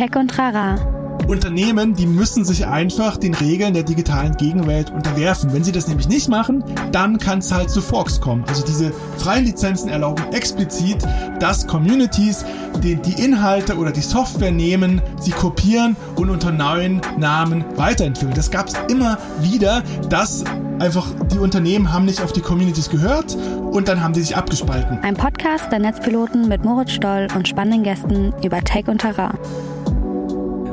Tech und Rara. Unternehmen, die müssen sich einfach den Regeln der digitalen Gegenwelt unterwerfen. Wenn sie das nämlich nicht machen, dann kann es halt zu Forks kommen. Also diese freien Lizenzen erlauben explizit, dass Communities die, die Inhalte oder die Software nehmen, sie kopieren und unter neuen Namen weiterentwickeln. Das gab es immer wieder, dass einfach die Unternehmen haben nicht auf die Communities gehört und dann haben die sich abgespalten. Ein Podcast der Netzpiloten mit Moritz Stoll und spannenden Gästen über Tech und Terra.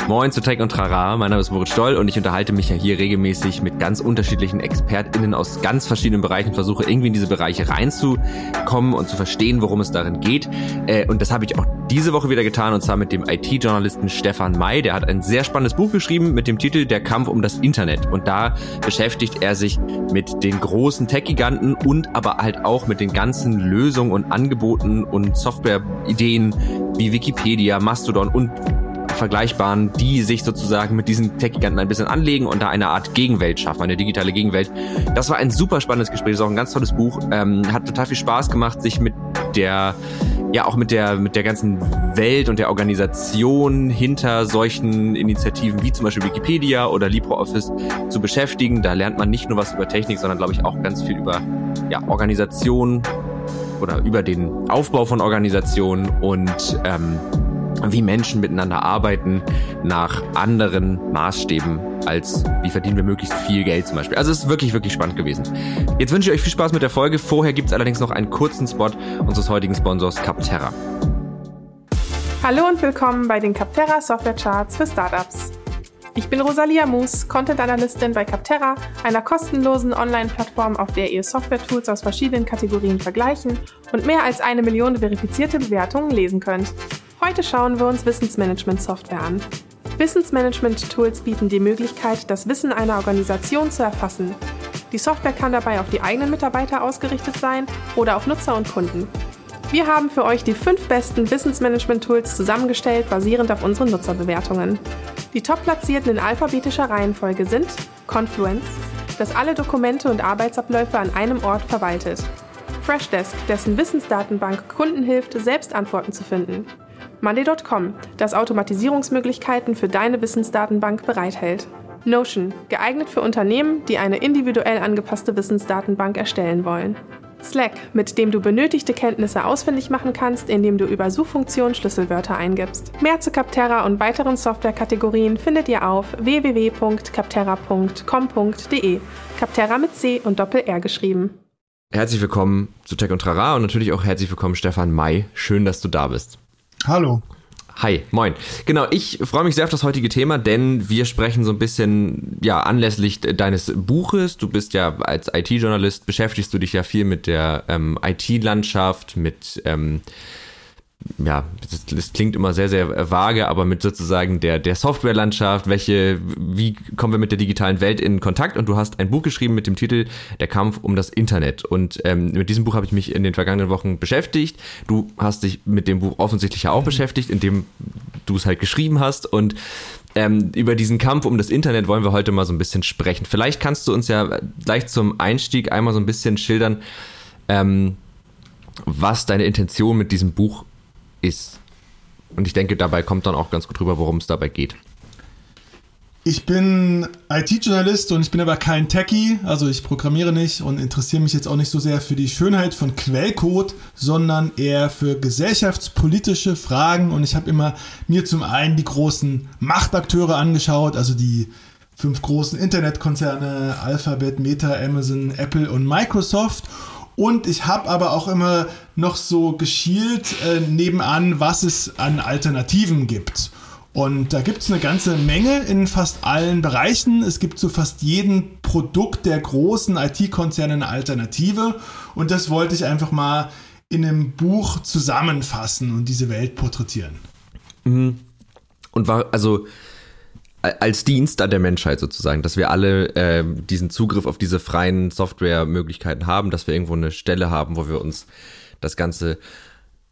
Moin zu Tech und Trara, mein Name ist Moritz Stoll und ich unterhalte mich ja hier regelmäßig mit ganz unterschiedlichen ExpertInnen aus ganz verschiedenen Bereichen, versuche irgendwie in diese Bereiche reinzukommen und zu verstehen, worum es darin geht. Äh, und das habe ich auch diese Woche wieder getan und zwar mit dem IT-Journalisten Stefan May. Der hat ein sehr spannendes Buch geschrieben mit dem Titel Der Kampf um das Internet. Und da beschäftigt er sich mit den großen Tech-Giganten und aber halt auch mit den ganzen Lösungen und Angeboten und Software-Ideen wie Wikipedia, Mastodon und vergleichbaren, die sich sozusagen mit diesen Tech-Giganten ein bisschen anlegen und da eine Art Gegenwelt schaffen, eine digitale Gegenwelt. Das war ein super spannendes Gespräch, ist auch ein ganz tolles Buch. Ähm, hat total viel Spaß gemacht, sich mit der ja auch mit der mit der ganzen Welt und der Organisation hinter solchen Initiativen wie zum Beispiel Wikipedia oder LibreOffice zu beschäftigen. Da lernt man nicht nur was über Technik, sondern glaube ich auch ganz viel über ja, Organisation oder über den Aufbau von Organisationen und ähm, wie Menschen miteinander arbeiten nach anderen Maßstäben als wie verdienen wir möglichst viel Geld zum Beispiel. Also es ist wirklich, wirklich spannend gewesen. Jetzt wünsche ich euch viel Spaß mit der Folge. Vorher gibt es allerdings noch einen kurzen Spot unseres heutigen Sponsors Capterra. Hallo und willkommen bei den Capterra Software Charts für Startups. Ich bin Rosalia Moos, Content Analystin bei Capterra, einer kostenlosen Online-Plattform, auf der ihr Software-Tools aus verschiedenen Kategorien vergleichen und mehr als eine Million verifizierte Bewertungen lesen könnt. Heute schauen wir uns Wissensmanagement-Software an. Wissensmanagement-Tools bieten die Möglichkeit, das Wissen einer Organisation zu erfassen. Die Software kann dabei auf die eigenen Mitarbeiter ausgerichtet sein oder auf Nutzer und Kunden. Wir haben für euch die fünf besten Wissensmanagement-Tools zusammengestellt, basierend auf unseren Nutzerbewertungen. Die top-platzierten in alphabetischer Reihenfolge sind Confluence, das alle Dokumente und Arbeitsabläufe an einem Ort verwaltet. Freshdesk, dessen Wissensdatenbank Kunden hilft, selbst Antworten zu finden. Monday.com, das Automatisierungsmöglichkeiten für deine Wissensdatenbank bereithält. Notion, geeignet für Unternehmen, die eine individuell angepasste Wissensdatenbank erstellen wollen. Slack, mit dem du benötigte Kenntnisse ausfindig machen kannst, indem du über Suchfunktion Schlüsselwörter eingibst. Mehr zu Capterra und weiteren Softwarekategorien findet ihr auf www.capterra.com.de. Capterra mit C und Doppel-R geschrieben. Herzlich willkommen zu Tech und Trara und natürlich auch herzlich willkommen Stefan May. Schön, dass du da bist. Hallo. Hi, moin. Genau, ich freue mich sehr auf das heutige Thema, denn wir sprechen so ein bisschen, ja, anlässlich deines Buches. Du bist ja als IT-Journalist, beschäftigst du dich ja viel mit der ähm, IT-Landschaft, mit ähm, ja, das, das, klingt immer sehr, sehr vage, aber mit sozusagen der, der Softwarelandschaft, welche, wie kommen wir mit der digitalen Welt in Kontakt? Und du hast ein Buch geschrieben mit dem Titel Der Kampf um das Internet. Und ähm, mit diesem Buch habe ich mich in den vergangenen Wochen beschäftigt. Du hast dich mit dem Buch offensichtlich ja auch beschäftigt, indem du es halt geschrieben hast. Und ähm, über diesen Kampf um das Internet wollen wir heute mal so ein bisschen sprechen. Vielleicht kannst du uns ja gleich zum Einstieg einmal so ein bisschen schildern, ähm, was deine Intention mit diesem Buch ist. Und ich denke, dabei kommt dann auch ganz gut rüber, worum es dabei geht. Ich bin IT-Journalist und ich bin aber kein Techie, also ich programmiere nicht und interessiere mich jetzt auch nicht so sehr für die Schönheit von Quellcode, sondern eher für gesellschaftspolitische Fragen. Und ich habe immer mir zum einen die großen Machtakteure angeschaut, also die fünf großen Internetkonzerne Alphabet, Meta, Amazon, Apple und Microsoft und ich habe aber auch immer noch so geschielt äh, nebenan, was es an Alternativen gibt. Und da gibt es eine ganze Menge in fast allen Bereichen. Es gibt zu fast jedem Produkt der großen IT-Konzerne eine Alternative. Und das wollte ich einfach mal in einem Buch zusammenfassen und diese Welt porträtieren. Mhm. Und war, also als Dienst an der Menschheit sozusagen, dass wir alle äh, diesen Zugriff auf diese freien Softwaremöglichkeiten haben, dass wir irgendwo eine Stelle haben, wo wir uns das Ganze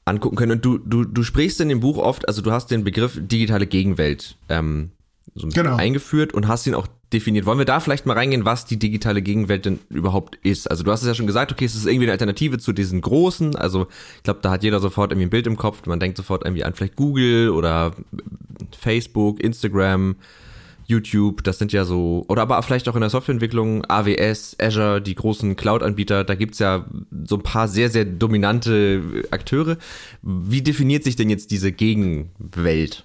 angucken können. Und du, du, du sprichst in dem Buch oft, also du hast den Begriff digitale Gegenwelt ähm, so ein bisschen genau. eingeführt und hast ihn auch definiert. Wollen wir da vielleicht mal reingehen, was die digitale Gegenwelt denn überhaupt ist? Also du hast es ja schon gesagt, okay, es ist irgendwie eine Alternative zu diesen großen. Also ich glaube, da hat jeder sofort irgendwie ein Bild im Kopf. Man denkt sofort irgendwie an vielleicht Google oder Facebook, Instagram, YouTube, das sind ja so, oder aber vielleicht auch in der Softwareentwicklung, AWS, Azure, die großen Cloud-Anbieter, da gibt's ja so ein paar sehr, sehr dominante Akteure. Wie definiert sich denn jetzt diese Gegenwelt?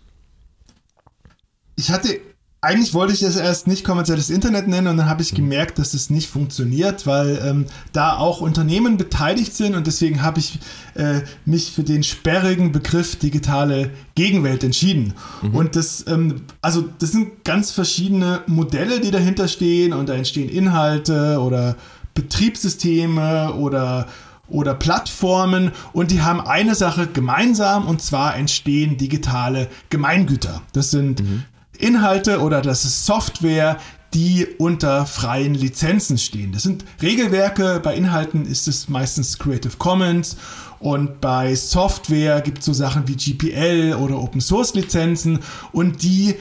Ich hatte eigentlich wollte ich das erst nicht kommerzielles Internet nennen und dann habe ich gemerkt, dass es nicht funktioniert, weil ähm, da auch Unternehmen beteiligt sind und deswegen habe ich äh, mich für den sperrigen Begriff digitale Gegenwelt entschieden. Mhm. Und das, ähm, also das sind ganz verschiedene Modelle, die dahinter stehen und da entstehen Inhalte oder Betriebssysteme oder oder Plattformen und die haben eine Sache gemeinsam und zwar entstehen digitale Gemeingüter. Das sind mhm. Inhalte oder das ist Software, die unter freien Lizenzen stehen. Das sind Regelwerke, bei Inhalten ist es meistens Creative Commons. Und bei Software gibt es so Sachen wie GPL oder Open Source Lizenzen. Und die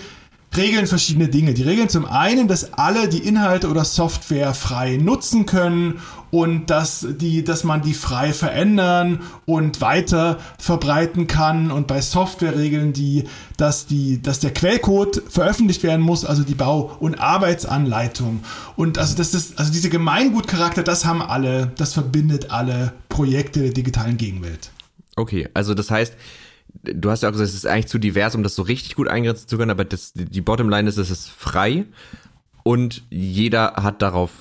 regeln verschiedene Dinge. Die regeln zum einen, dass alle die Inhalte oder Software frei nutzen können und dass, die, dass man die frei verändern und weiter verbreiten kann. Und bei Software regeln die, dass, die, dass der Quellcode veröffentlicht werden muss, also die Bau- und Arbeitsanleitung. Und also, das ist, also diese Gemeingutcharakter, das haben alle, das verbindet alle Projekte der digitalen Gegenwelt. Okay, also das heißt, du hast ja auch gesagt, es ist eigentlich zu divers, um das so richtig gut eingrenzen zu können, aber das, die Bottomline ist, es ist frei und jeder hat darauf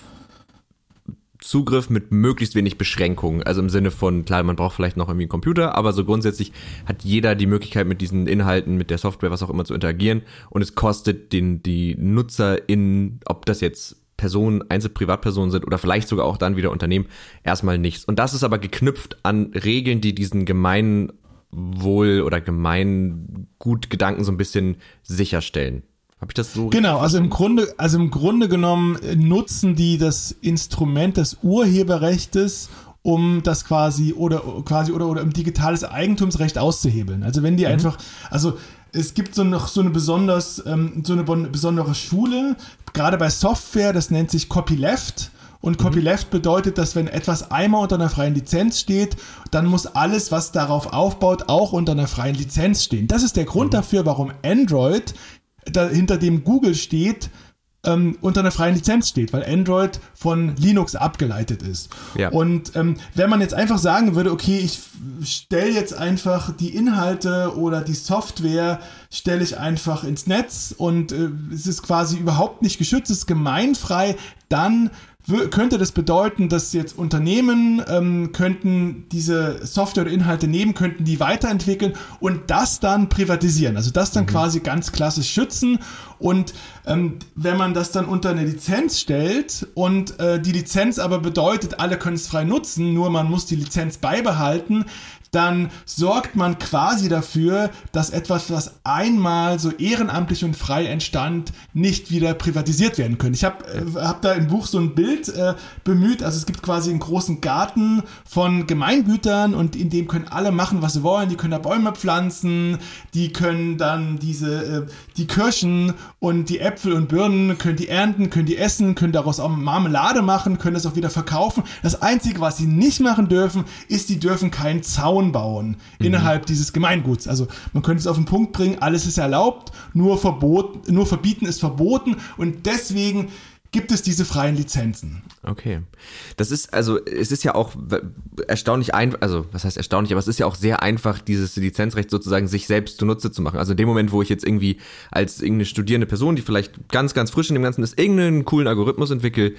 Zugriff mit möglichst wenig Beschränkungen. Also im Sinne von, klar, man braucht vielleicht noch irgendwie einen Computer, aber so grundsätzlich hat jeder die Möglichkeit, mit diesen Inhalten, mit der Software, was auch immer zu interagieren. Und es kostet den, die Nutzer in, ob das jetzt Personen, Einzelprivatpersonen sind oder vielleicht sogar auch dann wieder Unternehmen, erstmal nichts. Und das ist aber geknüpft an Regeln, die diesen gemeinen Wohl- oder Gemeingutgedanken so ein bisschen sicherstellen. Habe ich das so? Genau, also im Grunde, also im Grunde genommen nutzen die das Instrument des Urheberrechtes, um das quasi oder quasi oder oder um digitales Eigentumsrecht auszuhebeln. Also wenn die mhm. einfach, also es gibt so noch so eine besonders ähm, so eine besondere Schule, gerade bei Software, das nennt sich Copyleft. Und Copyleft bedeutet, dass wenn etwas einmal unter einer freien Lizenz steht, dann muss alles, was darauf aufbaut, auch unter einer freien Lizenz stehen. Das ist der Grund mhm. dafür, warum Android, da, hinter dem Google steht, ähm, unter einer freien Lizenz steht, weil Android von Linux abgeleitet ist. Ja. Und ähm, wenn man jetzt einfach sagen würde, okay, ich stelle jetzt einfach die Inhalte oder die Software, stelle ich einfach ins Netz und äh, es ist quasi überhaupt nicht geschützt, es ist gemeinfrei, dann könnte das bedeuten, dass jetzt Unternehmen ähm, könnten diese Software oder Inhalte nehmen, könnten die weiterentwickeln und das dann privatisieren. Also das dann mhm. quasi ganz klassisch schützen. Und ähm, wenn man das dann unter eine Lizenz stellt und äh, die Lizenz aber bedeutet, alle können es frei nutzen, nur man muss die Lizenz beibehalten, dann sorgt man quasi dafür, dass etwas, was einmal so ehrenamtlich und frei entstand, nicht wieder privatisiert werden können. Ich habe äh, hab da im Buch so ein Bild äh, bemüht, also es gibt quasi einen großen Garten von Gemeingütern und in dem können alle machen, was sie wollen. Die können da Bäume pflanzen, die können dann diese, äh, die Kirschen und die Äpfel und Birnen, können die ernten, können die essen, können daraus auch Marmelade machen, können das auch wieder verkaufen. Das Einzige, was sie nicht machen dürfen, ist, die dürfen keinen Zaun Zaun bauen mhm. innerhalb dieses Gemeinguts. Also man könnte es auf den Punkt bringen, alles ist erlaubt, nur, verbot, nur verbieten ist verboten und deswegen gibt es diese freien Lizenzen. Okay. Das ist, also, es ist ja auch erstaunlich einfach, also, was heißt erstaunlich, aber es ist ja auch sehr einfach, dieses Lizenzrecht sozusagen sich selbst zunutze zu machen. Also in dem Moment, wo ich jetzt irgendwie als irgendeine studierende Person, die vielleicht ganz, ganz frisch in dem Ganzen ist, irgendeinen coolen Algorithmus entwickle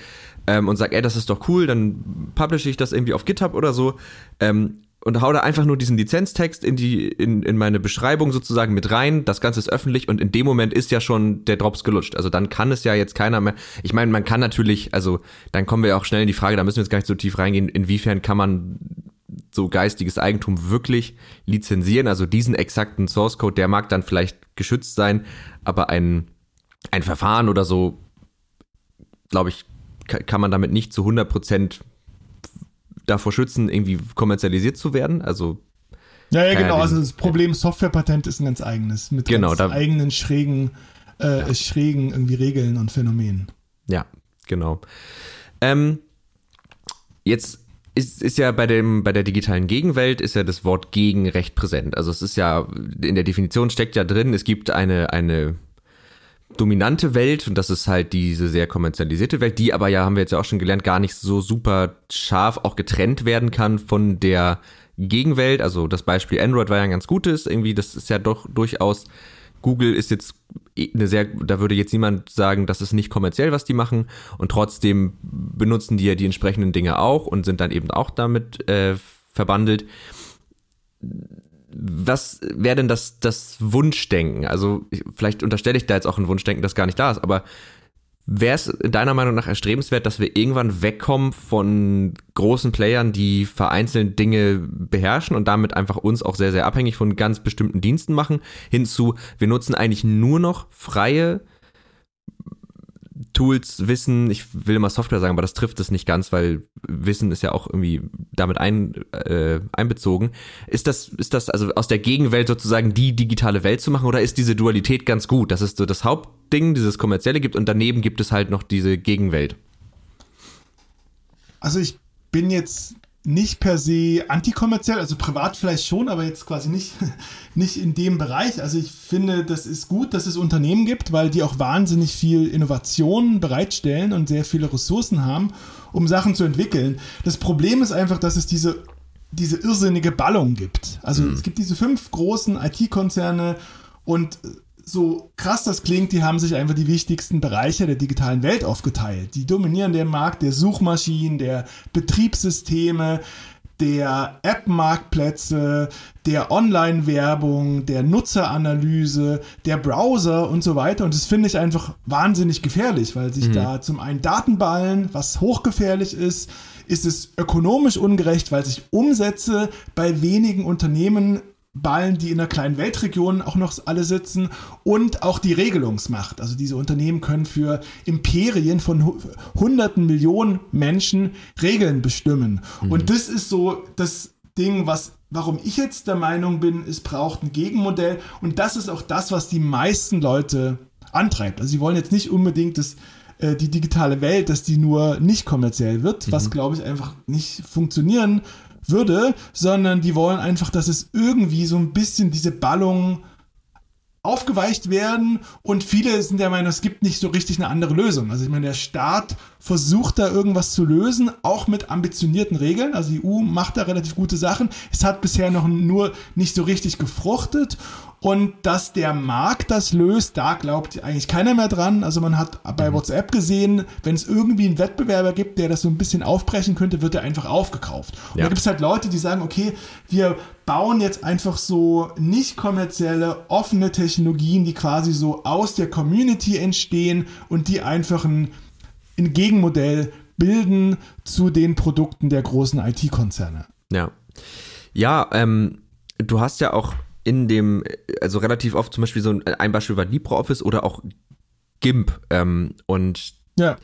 ähm, und sage, ey, das ist doch cool, dann publishe ich das irgendwie auf GitHub oder so. Ähm, und hau da einfach nur diesen Lizenztext in die in, in meine Beschreibung sozusagen mit rein. Das Ganze ist öffentlich und in dem Moment ist ja schon der Drops gelutscht. Also dann kann es ja jetzt keiner mehr. Ich meine, man kann natürlich, also dann kommen wir auch schnell in die Frage, da müssen wir jetzt gar nicht so tief reingehen, inwiefern kann man so geistiges Eigentum wirklich lizenzieren? Also diesen exakten Source Code, der mag dann vielleicht geschützt sein, aber ein ein Verfahren oder so, glaube ich, kann man damit nicht zu 100 Prozent davor schützen, irgendwie kommerzialisiert zu werden. Also ja, ja, genau. Also das Problem Softwarepatent ist ein ganz eigenes mit genau, ganz eigenen schrägen, äh, ja. schrägen irgendwie Regeln und Phänomenen. Ja, genau. Ähm, jetzt ist, ist ja bei dem bei der digitalen Gegenwelt ist ja das Wort gegen recht präsent. Also es ist ja in der Definition steckt ja drin, es gibt eine eine dominante Welt und das ist halt diese sehr kommerzialisierte Welt, die aber ja haben wir jetzt ja auch schon gelernt, gar nicht so super scharf auch getrennt werden kann von der Gegenwelt. Also das Beispiel Android war ja ein ganz gutes, irgendwie das ist ja doch durchaus Google ist jetzt eine sehr, da würde jetzt niemand sagen, das ist nicht kommerziell, was die machen. Und trotzdem benutzen die ja die entsprechenden Dinge auch und sind dann eben auch damit äh, verbandelt. Was wäre denn das, das Wunschdenken? Also, vielleicht unterstelle ich da jetzt auch ein Wunschdenken, das gar nicht da ist, aber Wäre es deiner Meinung nach erstrebenswert, dass wir irgendwann wegkommen von großen Playern, die vereinzelt Dinge beherrschen und damit einfach uns auch sehr, sehr abhängig von ganz bestimmten Diensten machen, hinzu, wir nutzen eigentlich nur noch freie Tools, Wissen, ich will immer Software sagen, aber das trifft es nicht ganz, weil Wissen ist ja auch irgendwie damit ein, äh, einbezogen. Ist das, ist das also aus der Gegenwelt sozusagen die digitale Welt zu machen oder ist diese Dualität ganz gut, dass es so das Hauptding, dieses kommerzielle gibt und daneben gibt es halt noch diese Gegenwelt? Also ich bin jetzt nicht per se antikommerziell, also privat vielleicht schon, aber jetzt quasi nicht, nicht in dem Bereich. Also ich finde, das ist gut, dass es Unternehmen gibt, weil die auch wahnsinnig viel Innovation bereitstellen und sehr viele Ressourcen haben, um Sachen zu entwickeln. Das Problem ist einfach, dass es diese, diese irrsinnige Ballung gibt. Also mhm. es gibt diese fünf großen IT-Konzerne und so krass das klingt, die haben sich einfach die wichtigsten Bereiche der digitalen Welt aufgeteilt. Die dominieren den Markt der Suchmaschinen, der Betriebssysteme, der App-Marktplätze, der Online-Werbung, der Nutzeranalyse, der Browser und so weiter. Und das finde ich einfach wahnsinnig gefährlich, weil sich mhm. da zum einen Daten ballen, was hochgefährlich ist, ist es ökonomisch ungerecht, weil sich Umsätze bei wenigen Unternehmen Ballen, die in einer kleinen Weltregion auch noch alle sitzen und auch die Regelungsmacht. Also diese Unternehmen können für Imperien von hunderten Millionen Menschen Regeln bestimmen. Mhm. Und das ist so das Ding, was warum ich jetzt der Meinung bin, es braucht ein Gegenmodell und das ist auch das, was die meisten Leute antreibt. Also sie wollen jetzt nicht unbedingt dass äh, die digitale Welt, dass die nur nicht kommerziell wird, mhm. was glaube ich einfach nicht funktionieren würde, sondern die wollen einfach, dass es irgendwie so ein bisschen diese Ballung aufgeweicht werden und viele sind der Meinung, es gibt nicht so richtig eine andere Lösung. Also ich meine, der Staat versucht da irgendwas zu lösen, auch mit ambitionierten Regeln. Also die EU macht da relativ gute Sachen. Es hat bisher noch nur nicht so richtig gefruchtet und dass der Markt das löst, da glaubt eigentlich keiner mehr dran. Also man hat bei mhm. WhatsApp gesehen, wenn es irgendwie einen Wettbewerber gibt, der das so ein bisschen aufbrechen könnte, wird er einfach aufgekauft. Und ja. da gibt es halt Leute, die sagen, okay, wir bauen jetzt einfach so nicht kommerzielle, offene Technologien, die quasi so aus der Community entstehen und die einfach ein, ein Gegenmodell bilden zu den Produkten der großen IT-Konzerne. Ja. Ja, ähm, du hast ja auch in dem, also relativ oft zum Beispiel so ein, ein Beispiel war LibreOffice oder auch GIMP. Ähm, und ja.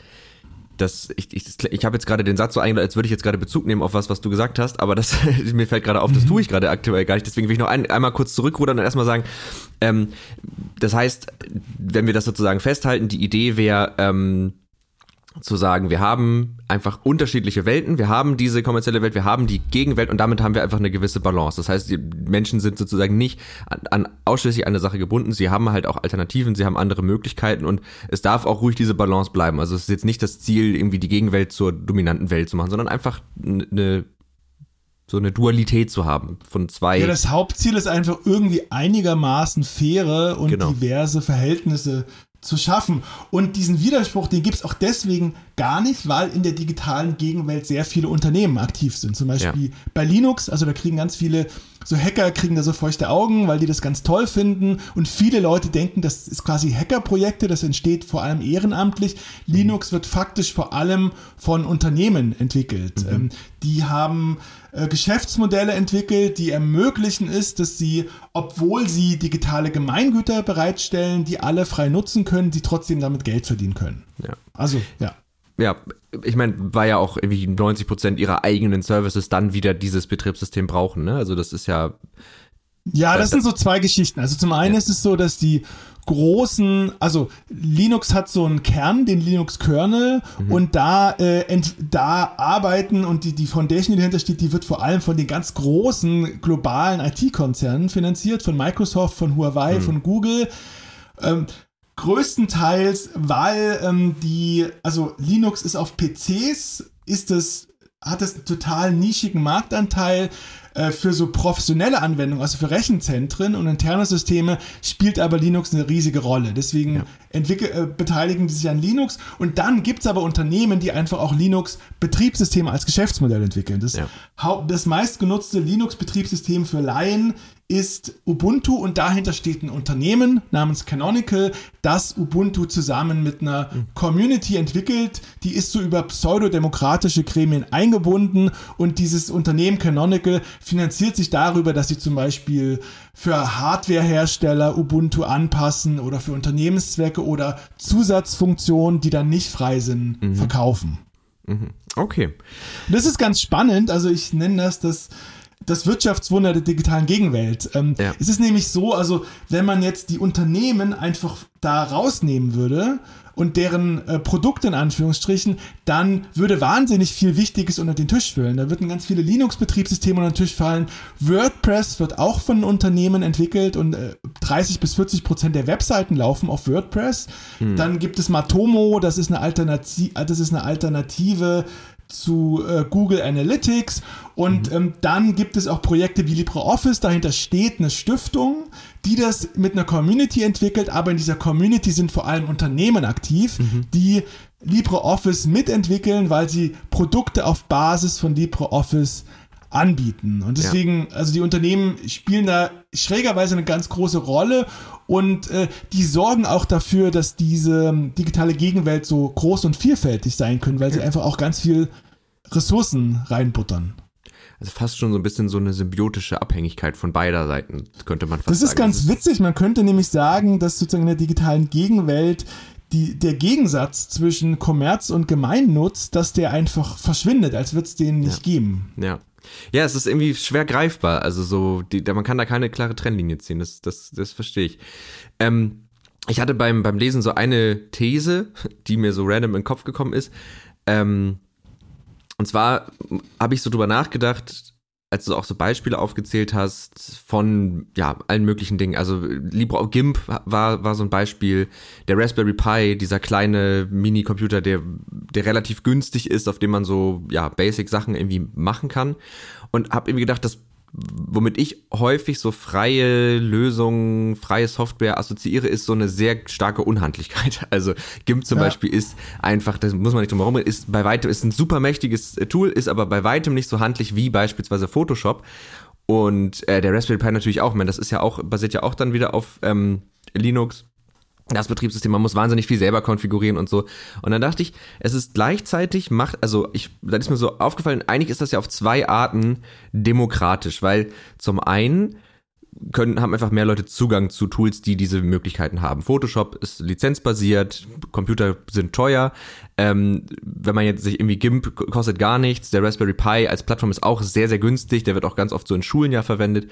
das, ich, ich, ich habe jetzt gerade den Satz so eingeleitet, als würde ich jetzt gerade Bezug nehmen auf was, was du gesagt hast, aber das mir fällt gerade auf, das mhm. tue ich gerade aktuell gar nicht. Deswegen will ich noch ein, einmal kurz zurückrudern und erstmal sagen, ähm, das heißt, wenn wir das sozusagen festhalten, die Idee wäre, ähm, zu sagen, wir haben einfach unterschiedliche Welten, wir haben diese kommerzielle Welt, wir haben die Gegenwelt und damit haben wir einfach eine gewisse Balance. Das heißt, die Menschen sind sozusagen nicht an, an ausschließlich eine Sache gebunden, sie haben halt auch Alternativen, sie haben andere Möglichkeiten und es darf auch ruhig diese Balance bleiben. Also es ist jetzt nicht das Ziel, irgendwie die Gegenwelt zur dominanten Welt zu machen, sondern einfach eine so eine Dualität zu haben von zwei. Ja, das Hauptziel ist einfach irgendwie einigermaßen faire und genau. diverse Verhältnisse zu schaffen. Und diesen Widerspruch, den gibt es auch deswegen gar nicht, weil in der digitalen Gegenwelt sehr viele Unternehmen aktiv sind. Zum Beispiel ja. bei Linux, also da kriegen ganz viele so Hacker kriegen da so feuchte Augen, weil die das ganz toll finden. Und viele Leute denken, das ist quasi Hackerprojekte, das entsteht vor allem ehrenamtlich. Linux wird faktisch vor allem von Unternehmen entwickelt. Mhm. Ähm, die haben äh, Geschäftsmodelle entwickelt, die ermöglichen ist, dass sie, obwohl sie digitale Gemeingüter bereitstellen, die alle frei nutzen können, die trotzdem damit Geld verdienen können. Ja. Also, ja ja, ich meine, war ja auch irgendwie 90 Prozent ihrer eigenen Services dann wieder dieses Betriebssystem brauchen, ne? Also das ist ja. Ja, das sind so zwei Geschichten. Also zum einen ja. ist es so, dass die großen, also Linux hat so einen Kern, den Linux-Kernel, mhm. und da, äh, ent, da arbeiten und die, die Foundation, die dahinter steht, die wird vor allem von den ganz großen globalen IT-Konzernen finanziert, von Microsoft, von Huawei, mhm. von Google. Ähm, größtenteils, weil ähm, die, also Linux ist auf PCs, ist es, hat es einen total nischigen Marktanteil. Äh, für so professionelle Anwendungen, also für Rechenzentren und interne Systeme, spielt aber Linux eine riesige Rolle. Deswegen ja. äh, beteiligen die sich an Linux. Und dann gibt es aber Unternehmen, die einfach auch Linux-Betriebssysteme als Geschäftsmodell entwickeln. Das, ja. das meistgenutzte Linux-Betriebssystem für Laien ist Ubuntu und dahinter steht ein Unternehmen namens Canonical, das Ubuntu zusammen mit einer Community entwickelt. Die ist so über pseudodemokratische Gremien eingebunden und dieses Unternehmen Canonical finanziert sich darüber, dass sie zum Beispiel für Hardwarehersteller Ubuntu anpassen oder für Unternehmenszwecke oder Zusatzfunktionen, die dann nicht frei sind, mhm. verkaufen. Mhm. Okay. Das ist ganz spannend. Also ich nenne das das das Wirtschaftswunder der digitalen Gegenwelt. Ähm, ja. Es ist nämlich so, also wenn man jetzt die Unternehmen einfach da rausnehmen würde und deren äh, Produkte in Anführungsstrichen, dann würde wahnsinnig viel Wichtiges unter den Tisch fallen. Da würden ganz viele Linux-Betriebssysteme unter den Tisch fallen. WordPress wird auch von Unternehmen entwickelt und äh, 30 bis 40 Prozent der Webseiten laufen auf WordPress. Hm. Dann gibt es Matomo, das ist eine, Alternati das ist eine Alternative zu äh, Google Analytics und mhm. ähm, dann gibt es auch Projekte wie LibreOffice, dahinter steht eine Stiftung, die das mit einer Community entwickelt, aber in dieser Community sind vor allem Unternehmen aktiv, mhm. die LibreOffice mitentwickeln, weil sie Produkte auf Basis von LibreOffice anbieten. Und deswegen, ja. also die Unternehmen spielen da schrägerweise eine ganz große Rolle und äh, die sorgen auch dafür, dass diese digitale Gegenwelt so groß und vielfältig sein können, weil sie einfach auch ganz viel Ressourcen reinbuttern. Also fast schon so ein bisschen so eine symbiotische Abhängigkeit von beider Seiten, könnte man fast das sagen. Das ist ganz witzig. Man könnte nämlich sagen, dass sozusagen in der digitalen Gegenwelt die, der Gegensatz zwischen Kommerz und Gemeinnutz, dass der einfach verschwindet, als würde es den nicht ja. geben. Ja. Ja, es ist irgendwie schwer greifbar. Also so, die, man kann da keine klare Trennlinie ziehen. Das, das, das verstehe ich. Ähm, ich hatte beim, beim Lesen so eine These, die mir so random in den Kopf gekommen ist. Ähm, und zwar habe ich so drüber nachgedacht, als du auch so Beispiele aufgezählt hast von ja allen möglichen Dingen. Also Libre GIMP war war so ein Beispiel. Der Raspberry Pi, dieser kleine Mini-Computer, der der relativ günstig ist, auf dem man so ja Basic Sachen irgendwie machen kann. Und habe irgendwie gedacht, das womit ich häufig so freie Lösungen, freie Software assoziiere, ist so eine sehr starke Unhandlichkeit. Also GIMP zum ja. Beispiel ist einfach, das muss man nicht drum herum, ist bei weitem, ist ein super mächtiges äh, Tool, ist aber bei weitem nicht so handlich wie beispielsweise Photoshop. Und äh, der Raspberry Pi natürlich auch, man, das ist ja auch, basiert ja auch dann wieder auf ähm, Linux das Betriebssystem, man muss wahnsinnig viel selber konfigurieren und so. Und dann dachte ich, es ist gleichzeitig macht, also ich, da ist mir so aufgefallen, eigentlich ist das ja auf zwei Arten demokratisch, weil zum einen können, haben einfach mehr Leute Zugang zu Tools, die diese Möglichkeiten haben. Photoshop ist lizenzbasiert, Computer sind teuer. Ähm, wenn man jetzt sich irgendwie GIMP kostet gar nichts. Der Raspberry Pi als Plattform ist auch sehr, sehr günstig. Der wird auch ganz oft so in Schulen ja verwendet.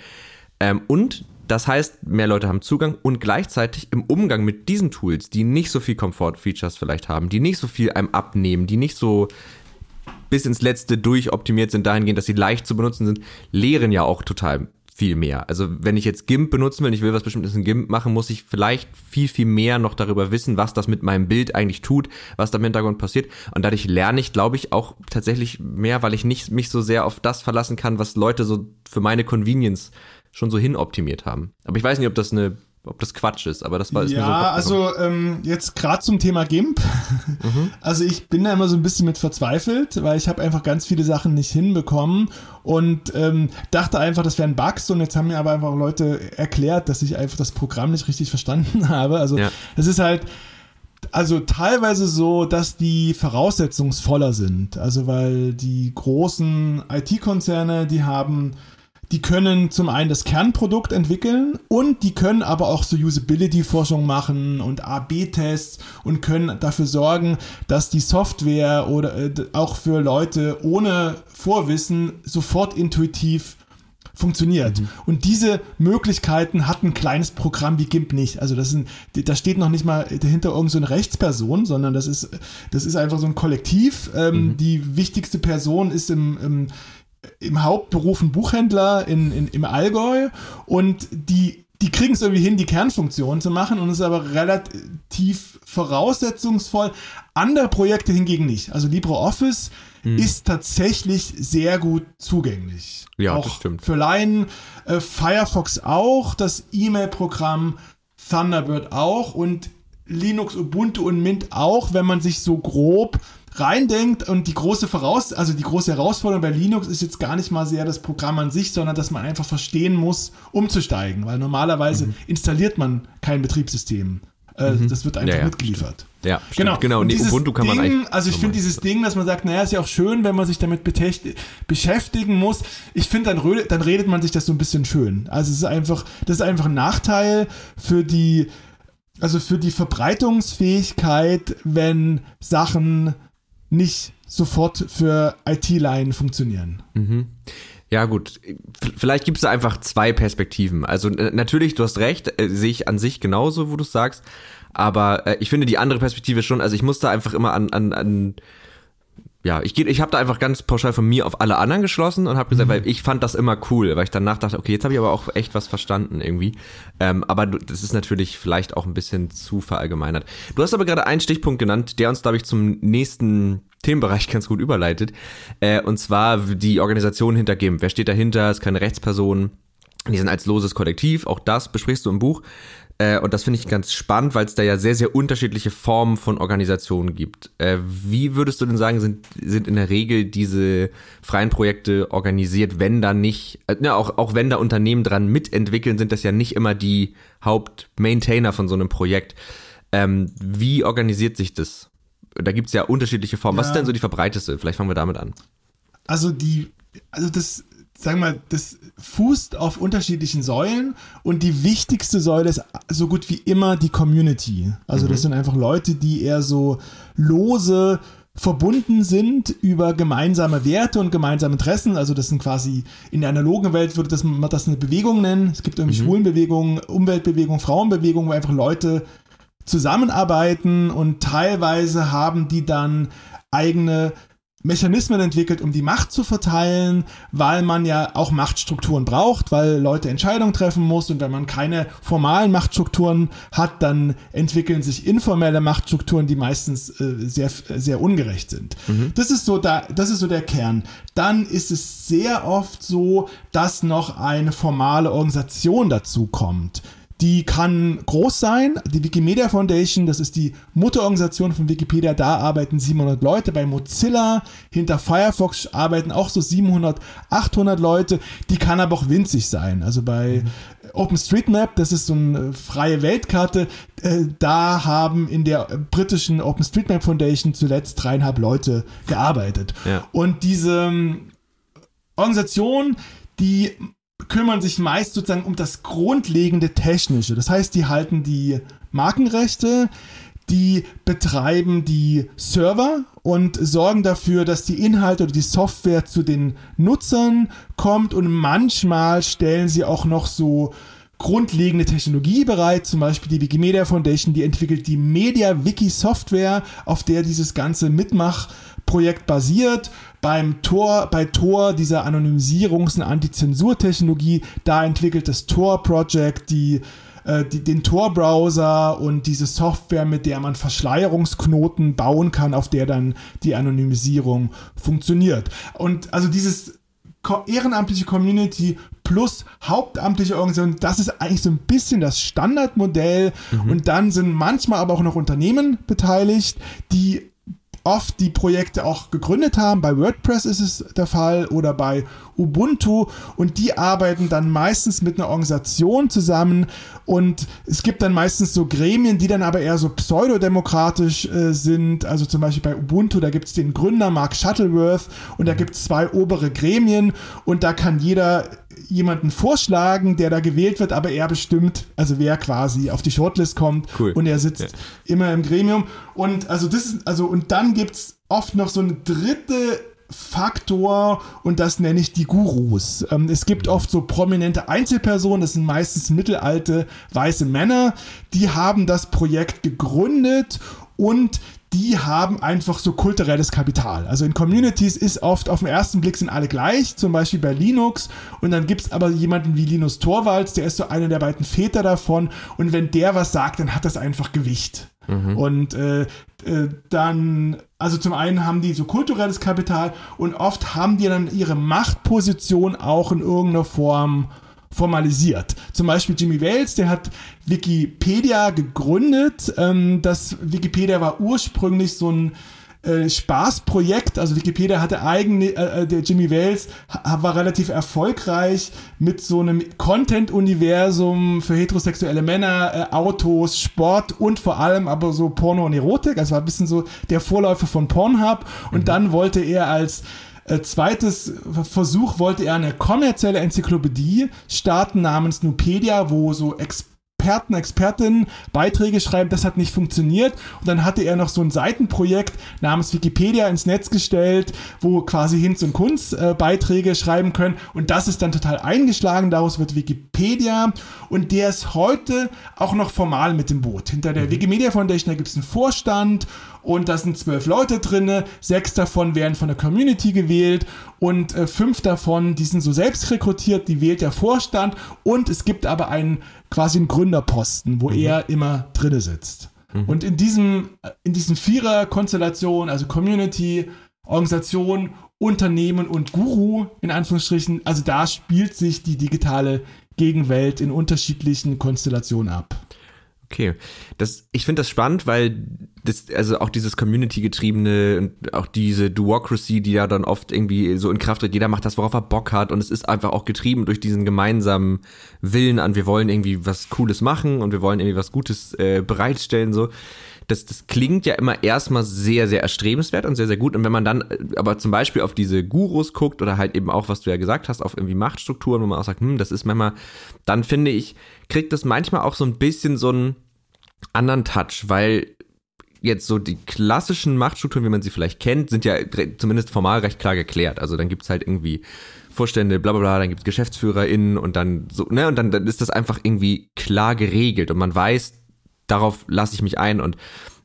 Ähm, und das heißt, mehr Leute haben Zugang und gleichzeitig im Umgang mit diesen Tools, die nicht so viel Komfort-Features vielleicht haben, die nicht so viel einem abnehmen, die nicht so bis ins Letzte durchoptimiert sind dahingehend, dass sie leicht zu benutzen sind, lehren ja auch total viel mehr. Also wenn ich jetzt GIMP benutzen will, ich will was bestimmtes in GIMP machen, muss ich vielleicht viel, viel mehr noch darüber wissen, was das mit meinem Bild eigentlich tut, was da im Hintergrund passiert. Und dadurch lerne ich, glaube ich, auch tatsächlich mehr, weil ich nicht mich so sehr auf das verlassen kann, was Leute so für meine Convenience schon so hinoptimiert haben. Aber ich weiß nicht, ob das eine ob das Quatsch ist, aber das war ist ja, mir so also ähm, jetzt gerade zum Thema GIMP. Mhm. Also ich bin da immer so ein bisschen mit verzweifelt, weil ich habe einfach ganz viele Sachen nicht hinbekommen und ähm, dachte einfach, das wären Bugs und jetzt haben mir aber einfach Leute erklärt, dass ich einfach das Programm nicht richtig verstanden habe. Also es ja. ist halt also teilweise so, dass die voraussetzungsvoller sind. Also weil die großen IT-Konzerne, die haben die können zum einen das Kernprodukt entwickeln und die können aber auch so Usability-Forschung machen und A-B-Tests und können dafür sorgen, dass die Software oder äh, auch für Leute ohne Vorwissen sofort intuitiv funktioniert. Mhm. Und diese Möglichkeiten hat ein kleines Programm wie GIMP nicht. Also das sind, da steht noch nicht mal dahinter irgendeine so Rechtsperson, sondern das ist, das ist einfach so ein Kollektiv. Ähm, mhm. Die wichtigste Person ist im, im im Hauptberuf ein Buchhändler in, in, im Allgäu und die, die kriegen es irgendwie hin, die Kernfunktion zu machen und es ist aber relativ voraussetzungsvoll. Andere Projekte hingegen nicht. Also LibreOffice hm. ist tatsächlich sehr gut zugänglich. Ja, auch das stimmt. Für Laien, äh, Firefox auch, das E-Mail-Programm Thunderbird auch und Linux, Ubuntu und Mint auch, wenn man sich so grob reindenkt und die große Voraus, also die große Herausforderung bei Linux ist jetzt gar nicht mal sehr das Programm an sich, sondern dass man einfach verstehen muss, umzusteigen, weil normalerweise mhm. installiert man kein Betriebssystem. Äh, mhm. Das wird einfach ja, ja, mitgeliefert. Ja, stimmt. genau. genau. Und, und Ubuntu kann Ding, man eigentlich. Also ich finde dieses Ding, dass man sagt, naja, ist ja auch schön, wenn man sich damit beschäftigen muss. Ich finde, dann, dann redet man sich das so ein bisschen schön. Also es ist einfach, das ist einfach ein Nachteil für die, also für die Verbreitungsfähigkeit, wenn Sachen nicht sofort für IT-Line funktionieren. Mhm. Ja, gut. Vielleicht gibt es einfach zwei Perspektiven. Also natürlich, du hast recht, äh, sehe ich an sich genauso, wo du sagst. Aber äh, ich finde die andere Perspektive schon, also ich muss da einfach immer an, an, an ja, ich, ich habe da einfach ganz pauschal von mir auf alle anderen geschlossen und habe gesagt, mhm. weil ich fand das immer cool, weil ich danach dachte, okay, jetzt habe ich aber auch echt was verstanden irgendwie. Ähm, aber du, das ist natürlich vielleicht auch ein bisschen zu verallgemeinert. Du hast aber gerade einen Stichpunkt genannt, der uns, glaube ich, zum nächsten Themenbereich ganz gut überleitet. Äh, und zwar die Organisation hinter GIMP. Wer steht dahinter? Ist keine Rechtsperson. Die sind als loses Kollektiv. Auch das besprichst du im Buch. Äh, und das finde ich ganz spannend, weil es da ja sehr, sehr unterschiedliche Formen von Organisationen gibt. Äh, wie würdest du denn sagen, sind, sind in der Regel diese freien Projekte organisiert, wenn da nicht, äh, ja, auch, auch wenn da Unternehmen dran mitentwickeln, sind das ja nicht immer die Hauptmaintainer von so einem Projekt. Ähm, wie organisiert sich das? Da gibt es ja unterschiedliche Formen. Ja. Was ist denn so die verbreiteste? Vielleicht fangen wir damit an. Also die, also das, sagen wir mal, das fußt auf unterschiedlichen Säulen und die wichtigste Säule ist so gut wie immer die Community. Also mhm. das sind einfach Leute, die eher so lose verbunden sind über gemeinsame Werte und gemeinsame Interessen. Also das sind quasi in der analogen Welt würde das, man das eine Bewegung nennen. Es gibt irgendwie mhm. Schwulenbewegungen, Umweltbewegungen, Frauenbewegungen, wo einfach Leute zusammenarbeiten und teilweise haben die dann eigene Mechanismen entwickelt, um die Macht zu verteilen, weil man ja auch Machtstrukturen braucht, weil Leute Entscheidungen treffen muss und wenn man keine formalen Machtstrukturen hat, dann entwickeln sich informelle Machtstrukturen, die meistens äh, sehr sehr ungerecht sind. Mhm. Das ist so da, das ist so der Kern. Dann ist es sehr oft so, dass noch eine formale Organisation dazu kommt die kann groß sein. Die Wikimedia Foundation, das ist die Mutterorganisation von Wikipedia, da arbeiten 700 Leute. Bei Mozilla hinter Firefox arbeiten auch so 700, 800 Leute. Die kann aber auch winzig sein. Also bei mhm. OpenStreetMap, das ist so eine freie Weltkarte, äh, da haben in der britischen OpenStreetMap Foundation zuletzt dreieinhalb Leute gearbeitet. Ja. Und diese ähm, Organisation, die kümmern sich meist sozusagen um das grundlegende Technische. Das heißt, die halten die Markenrechte, die betreiben die Server und sorgen dafür, dass die Inhalte oder die Software zu den Nutzern kommt und manchmal stellen sie auch noch so grundlegende Technologie bereit, zum Beispiel die Wikimedia Foundation, die entwickelt die Media Wiki Software, auf der dieses ganze Mitmachprojekt basiert beim Tor, bei Tor, dieser Anonymisierungs- und Antizensurtechnologie, da entwickelt das Tor Project die, äh, die, den Tor-Browser und diese Software, mit der man Verschleierungsknoten bauen kann, auf der dann die Anonymisierung funktioniert. Und also dieses ehrenamtliche Community plus hauptamtliche Organisation, das ist eigentlich so ein bisschen das Standardmodell. Mhm. Und dann sind manchmal aber auch noch Unternehmen beteiligt, die oft die Projekte auch gegründet haben. Bei WordPress ist es der Fall oder bei Ubuntu und die arbeiten dann meistens mit einer Organisation zusammen und es gibt dann meistens so Gremien, die dann aber eher so pseudodemokratisch äh, sind. Also zum Beispiel bei Ubuntu, da gibt es den Gründer Mark Shuttleworth und da gibt es zwei obere Gremien und da kann jeder jemanden vorschlagen, der da gewählt wird, aber er bestimmt, also wer quasi auf die Shortlist kommt cool. und er sitzt ja. immer im Gremium. Und also das ist, also, und dann gibt es oft noch so eine dritte Faktor und das nenne ich die Gurus. Ähm, es gibt oft so prominente Einzelpersonen, das sind meistens mittelalte weiße Männer, die haben das Projekt gegründet und die haben einfach so kulturelles Kapital. Also in Communities ist oft auf den ersten Blick sind alle gleich, zum Beispiel bei Linux. Und dann gibt es aber jemanden wie Linus Torvalds, der ist so einer der beiden Väter davon. Und wenn der was sagt, dann hat das einfach Gewicht. Mhm. Und äh, äh, dann, also zum einen haben die so kulturelles Kapital und oft haben die dann ihre Machtposition auch in irgendeiner Form formalisiert. Zum Beispiel Jimmy Wales, der hat Wikipedia gegründet. Ähm, das Wikipedia war ursprünglich so ein äh, Spaßprojekt. Also Wikipedia hatte eigene, äh, äh, der Jimmy Wales war relativ erfolgreich mit so einem Content-Universum für heterosexuelle Männer, äh, Autos, Sport und vor allem aber so Porno und Erotik. Also war ein bisschen so der Vorläufer von Pornhub. Und mhm. dann wollte er als äh, zweites Versuch wollte er eine kommerzielle Enzyklopädie starten namens Nupedia, wo so Experten Expertinnen Beiträge schreiben. Das hat nicht funktioniert. Und dann hatte er noch so ein Seitenprojekt namens Wikipedia ins Netz gestellt, wo quasi Hinz und Kunz äh, Beiträge schreiben können. Und das ist dann total eingeschlagen. Daraus wird Wikipedia. Und der ist heute auch noch formal mit dem Boot. Hinter der mhm. Wikimedia Foundation, da gibt es einen Vorstand und da sind zwölf Leute drin, sechs davon werden von der Community gewählt und äh, fünf davon, die sind so selbst rekrutiert, die wählt der Vorstand und es gibt aber einen quasi einen Gründerposten, wo mhm. er immer drinne sitzt. Mhm. Und in diesem, in diesem Vierer-Konstellation, also Community, Organisation, Unternehmen und Guru, in Anführungsstrichen, also da spielt sich die digitale Gegenwelt in unterschiedlichen Konstellationen ab. Okay, das, ich finde das spannend, weil das, also auch dieses Community-getriebene und auch diese Duocracy, die ja dann oft irgendwie so in Kraft tritt, jeder macht das, worauf er Bock hat und es ist einfach auch getrieben durch diesen gemeinsamen Willen an, wir wollen irgendwie was Cooles machen und wir wollen irgendwie was Gutes äh, bereitstellen, so. Das, das klingt ja immer erstmal sehr, sehr erstrebenswert und sehr, sehr gut. Und wenn man dann äh, aber zum Beispiel auf diese Gurus guckt oder halt eben auch, was du ja gesagt hast, auf irgendwie Machtstrukturen, wo man auch sagt, hm, das ist manchmal, dann finde ich, kriegt das manchmal auch so ein bisschen so einen anderen Touch, weil jetzt so die klassischen Machtstrukturen, wie man sie vielleicht kennt, sind ja zumindest formal recht klar geklärt. Also dann gibt's halt irgendwie Vorstände, bla bla bla, dann gibt's GeschäftsführerInnen und dann so, ne, und dann, dann ist das einfach irgendwie klar geregelt und man weiß, darauf lasse ich mich ein und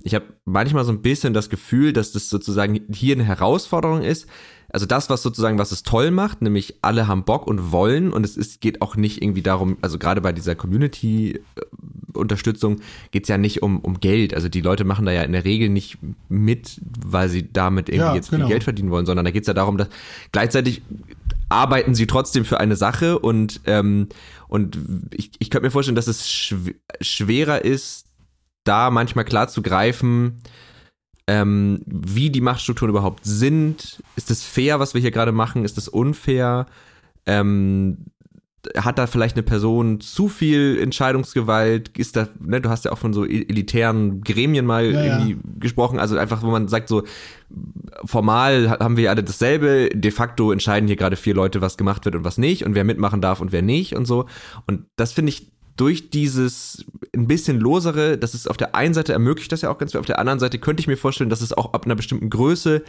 ich habe manchmal so ein bisschen das Gefühl, dass das sozusagen hier eine Herausforderung ist, also das, was sozusagen, was es toll macht, nämlich alle haben Bock und wollen und es ist, geht auch nicht irgendwie darum, also gerade bei dieser Community-Unterstützung geht es ja nicht um, um Geld. Also die Leute machen da ja in der Regel nicht mit, weil sie damit irgendwie ja, jetzt genau. viel Geld verdienen wollen, sondern da geht es ja darum, dass gleichzeitig arbeiten sie trotzdem für eine Sache und, ähm, und ich, ich könnte mir vorstellen, dass es schw schwerer ist, da manchmal klar zu greifen, ähm, wie die Machtstrukturen überhaupt sind. Ist das fair, was wir hier gerade machen? Ist das unfair? Ähm, hat da vielleicht eine Person zu viel Entscheidungsgewalt? Ist da, ne, du hast ja auch von so elitären Gremien mal ja, irgendwie ja. gesprochen, also einfach, wo man sagt, so formal haben wir alle dasselbe, de facto entscheiden hier gerade vier Leute, was gemacht wird und was nicht und wer mitmachen darf und wer nicht und so. Und das finde ich durch dieses ein bisschen losere, das ist auf der einen Seite ermöglicht das ja auch ganz viel, auf der anderen Seite könnte ich mir vorstellen, dass es auch ab einer bestimmten Größe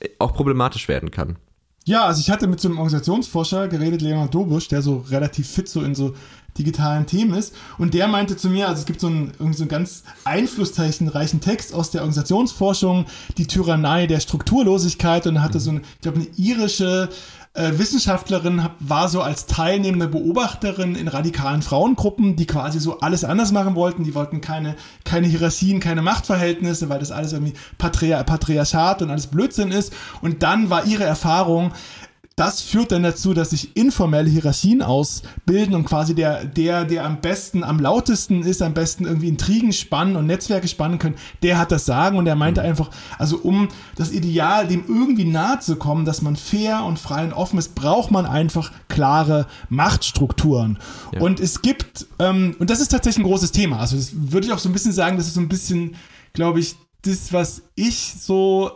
äh, auch problematisch werden kann. Ja, also ich hatte mit so einem Organisationsforscher geredet, Leonard Dobusch, der so relativ fit so in so digitalen Themen ist. Und der meinte zu mir, also es gibt so einen, so einen ganz einflusszeichenreichen Text aus der Organisationsforschung, die Tyrannei der Strukturlosigkeit und er hatte so eine, ich glaube, eine irische äh, Wissenschaftlerin war so als teilnehmende Beobachterin in radikalen Frauengruppen, die quasi so alles anders machen wollten. Die wollten keine, keine Hierarchien, keine Machtverhältnisse, weil das alles irgendwie Patria Patriarchat und alles Blödsinn ist. Und dann war ihre Erfahrung, das führt dann dazu, dass sich informelle Hierarchien ausbilden und quasi der, der, der am besten, am lautesten ist, am besten irgendwie Intrigen spannen und Netzwerke spannen können, der hat das Sagen und er meinte mhm. einfach, also um das Ideal dem irgendwie nahe zu kommen, dass man fair und frei und offen ist, braucht man einfach klare Machtstrukturen. Ja. Und es gibt, ähm, und das ist tatsächlich ein großes Thema, also das würde ich auch so ein bisschen sagen, das ist so ein bisschen, glaube ich, das, was ich so,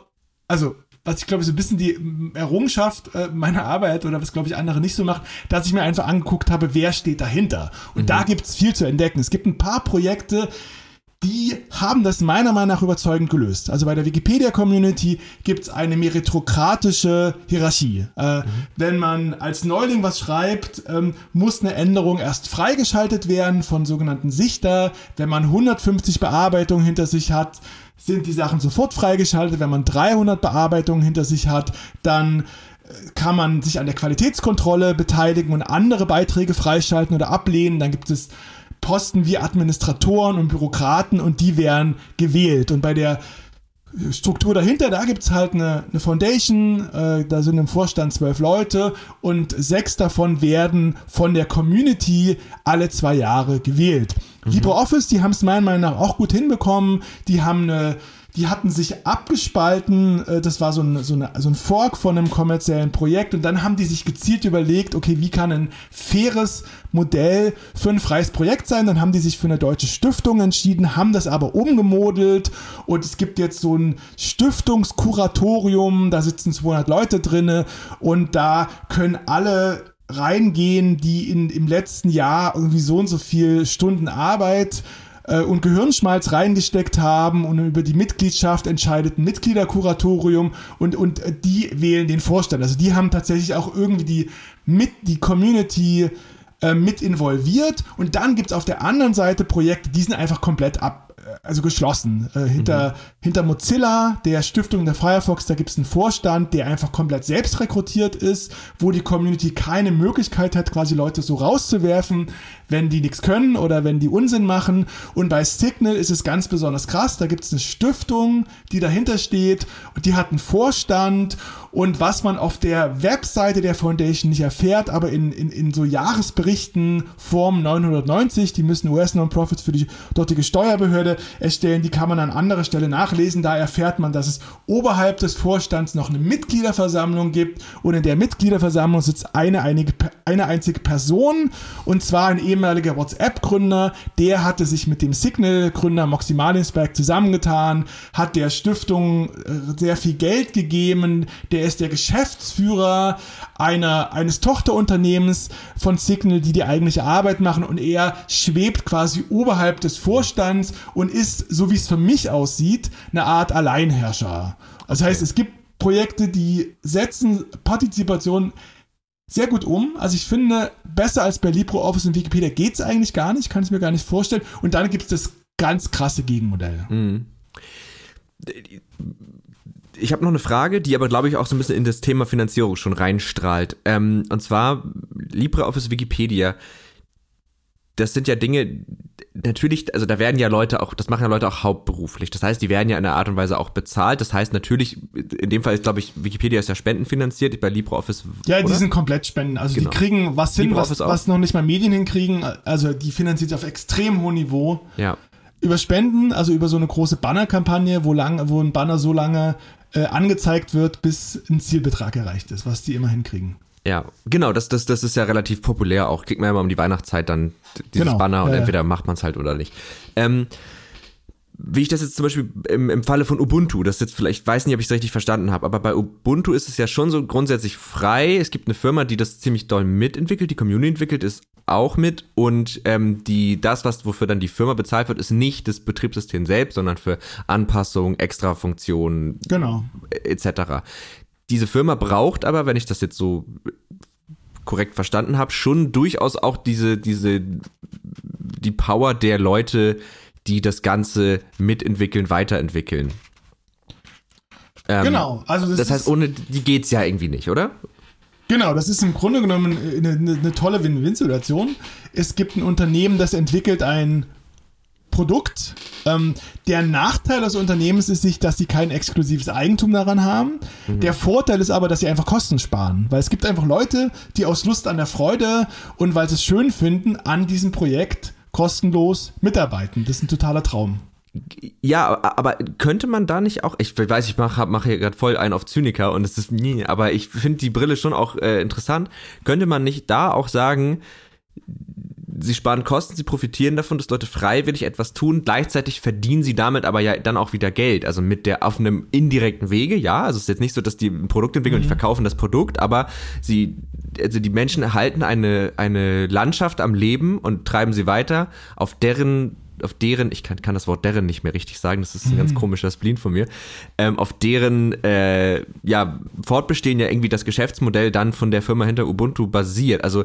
also was ich glaube so ein bisschen die Errungenschaft äh, meiner Arbeit oder was glaube ich andere nicht so macht, dass ich mir einfach angeguckt habe, wer steht dahinter. Und mhm. da gibt es viel zu entdecken. Es gibt ein paar Projekte, die haben das meiner Meinung nach überzeugend gelöst. Also bei der Wikipedia-Community gibt es eine meritokratische Hierarchie. Äh, mhm. Wenn man als Neuling was schreibt, ähm, muss eine Änderung erst freigeschaltet werden von sogenannten Sichter. Wenn man 150 Bearbeitungen hinter sich hat, sind die Sachen sofort freigeschaltet. Wenn man 300 Bearbeitungen hinter sich hat, dann äh, kann man sich an der Qualitätskontrolle beteiligen und andere Beiträge freischalten oder ablehnen. Dann gibt es Posten wie Administratoren und Bürokraten und die werden gewählt. Und bei der Struktur dahinter, da gibt es halt eine, eine Foundation, äh, da sind im Vorstand zwölf Leute und sechs davon werden von der Community alle zwei Jahre gewählt. Mhm. LibreOffice, die haben es meiner Meinung nach auch gut hinbekommen, die haben eine die hatten sich abgespalten, äh, das war so ein, so, eine, so ein Fork von einem kommerziellen Projekt und dann haben die sich gezielt überlegt, okay, wie kann ein faires Modell für ein freies Projekt sein? Dann haben die sich für eine deutsche Stiftung entschieden, haben das aber umgemodelt und es gibt jetzt so ein Stiftungskuratorium, da sitzen 200 Leute drinne und da können alle reingehen, die in, im letzten Jahr irgendwie so und so viel Stunden Arbeit äh, und Gehirnschmalz reingesteckt haben und über die Mitgliedschaft entscheidet ein Mitgliederkuratorium und, und die wählen den Vorstand. Also die haben tatsächlich auch irgendwie die, mit, die Community äh, mit involviert und dann gibt es auf der anderen Seite Projekte, die sind einfach komplett ab, also geschlossen. Äh, hinter, mhm. hinter Mozilla, der Stiftung der Firefox, da gibt es einen Vorstand, der einfach komplett selbst rekrutiert ist, wo die Community keine Möglichkeit hat, quasi Leute so rauszuwerfen, wenn die nichts können oder wenn die Unsinn machen. Und bei Signal ist es ganz besonders krass. Da gibt es eine Stiftung, die dahinter steht und die hat einen Vorstand. Und was man auf der Webseite der Foundation nicht erfährt, aber in, in, in so Jahresberichten Form 990, die müssen US Non-Profits für die dortige Steuerbehörde erstellen, die kann man an anderer Stelle nachlesen. Da erfährt man, dass es oberhalb des Vorstands noch eine Mitgliederversammlung gibt und in der Mitgliederversammlung sitzt eine, einige, eine einzige Person und zwar ein ehemaliger WhatsApp-Gründer, der hatte sich mit dem Signal-Gründer Maximalinspect zusammengetan, hat der Stiftung äh, sehr viel Geld gegeben, der ist der Geschäftsführer einer, eines Tochterunternehmens von Signal, die die eigentliche Arbeit machen. Und er schwebt quasi oberhalb des Vorstands und ist, so wie es für mich aussieht, eine Art Alleinherrscher. Das heißt, es gibt Projekte, die setzen Partizipation sehr gut um. Also ich finde, besser als bei LibreOffice und Wikipedia geht es eigentlich gar nicht, kann ich mir gar nicht vorstellen. Und dann gibt es das ganz krasse Gegenmodell. Mhm. Ich habe noch eine Frage, die aber, glaube ich, auch so ein bisschen in das Thema Finanzierung schon reinstrahlt. Ähm, und zwar LibreOffice Wikipedia das sind ja Dinge, natürlich, also da werden ja Leute auch, das machen ja Leute auch hauptberuflich. Das heißt, die werden ja in einer Art und Weise auch bezahlt. Das heißt natürlich, in dem Fall ist, glaube ich, Wikipedia ist ja spendenfinanziert, bei LibreOffice. Ja, oder? die sind komplett Spenden. Also genau. die kriegen was hin, was, was noch nicht mal Medien hinkriegen. Also die finanziert auf extrem hohem Niveau. Ja. Über Spenden, also über so eine große Bannerkampagne, wo lang, wo ein Banner so lange äh, angezeigt wird, bis ein Zielbetrag erreicht ist, was die immer hinkriegen. Ja, genau, das, das, das ist ja relativ populär auch. Kriegt man ja immer um die Weihnachtszeit dann dieses genau, Banner und ja, entweder macht man es halt oder nicht. Ähm, wie ich das jetzt zum Beispiel im, im Falle von Ubuntu, das jetzt vielleicht, ich weiß nicht, ob ich es richtig verstanden habe, aber bei Ubuntu ist es ja schon so grundsätzlich frei. Es gibt eine Firma, die das ziemlich doll mitentwickelt, die Community entwickelt ist auch mit und ähm, die das, was wofür dann die Firma bezahlt wird, ist nicht das Betriebssystem selbst, sondern für Anpassungen, Extrafunktionen, genau. etc. Diese Firma braucht aber, wenn ich das jetzt so korrekt verstanden habe, schon durchaus auch diese, diese, die Power der Leute, die das Ganze mitentwickeln, weiterentwickeln. Ähm, genau, also das, das heißt, ohne die geht's ja irgendwie nicht, oder? Genau, das ist im Grunde genommen eine, eine tolle Win-Win-Situation. Es gibt ein Unternehmen, das entwickelt ein Produkt. Ähm, der Nachteil des Unternehmens ist sich, dass sie kein exklusives Eigentum daran haben. Mhm. Der Vorteil ist aber, dass sie einfach Kosten sparen, weil es gibt einfach Leute, die aus Lust an der Freude und weil sie es schön finden, an diesem Projekt kostenlos mitarbeiten. Das ist ein totaler Traum. Ja, aber könnte man da nicht auch, ich weiß, ich mache mach hier gerade voll einen auf Zyniker und es ist nie, aber ich finde die Brille schon auch äh, interessant. Könnte man nicht da auch sagen, sie sparen Kosten, sie profitieren davon, dass Leute freiwillig etwas tun. Gleichzeitig verdienen sie damit aber ja dann auch wieder Geld. Also mit der auf einem indirekten Wege, ja. Also es ist jetzt nicht so, dass die ein Produkt entwickeln mhm. und die verkaufen das Produkt, aber sie, also die Menschen erhalten eine, eine Landschaft am Leben und treiben sie weiter, auf deren auf deren, ich kann, kann das Wort deren nicht mehr richtig sagen, das ist ein mhm. ganz komischer Spleen von mir, ähm, auf deren äh, ja, Fortbestehen ja irgendwie das Geschäftsmodell dann von der Firma hinter Ubuntu basiert. Also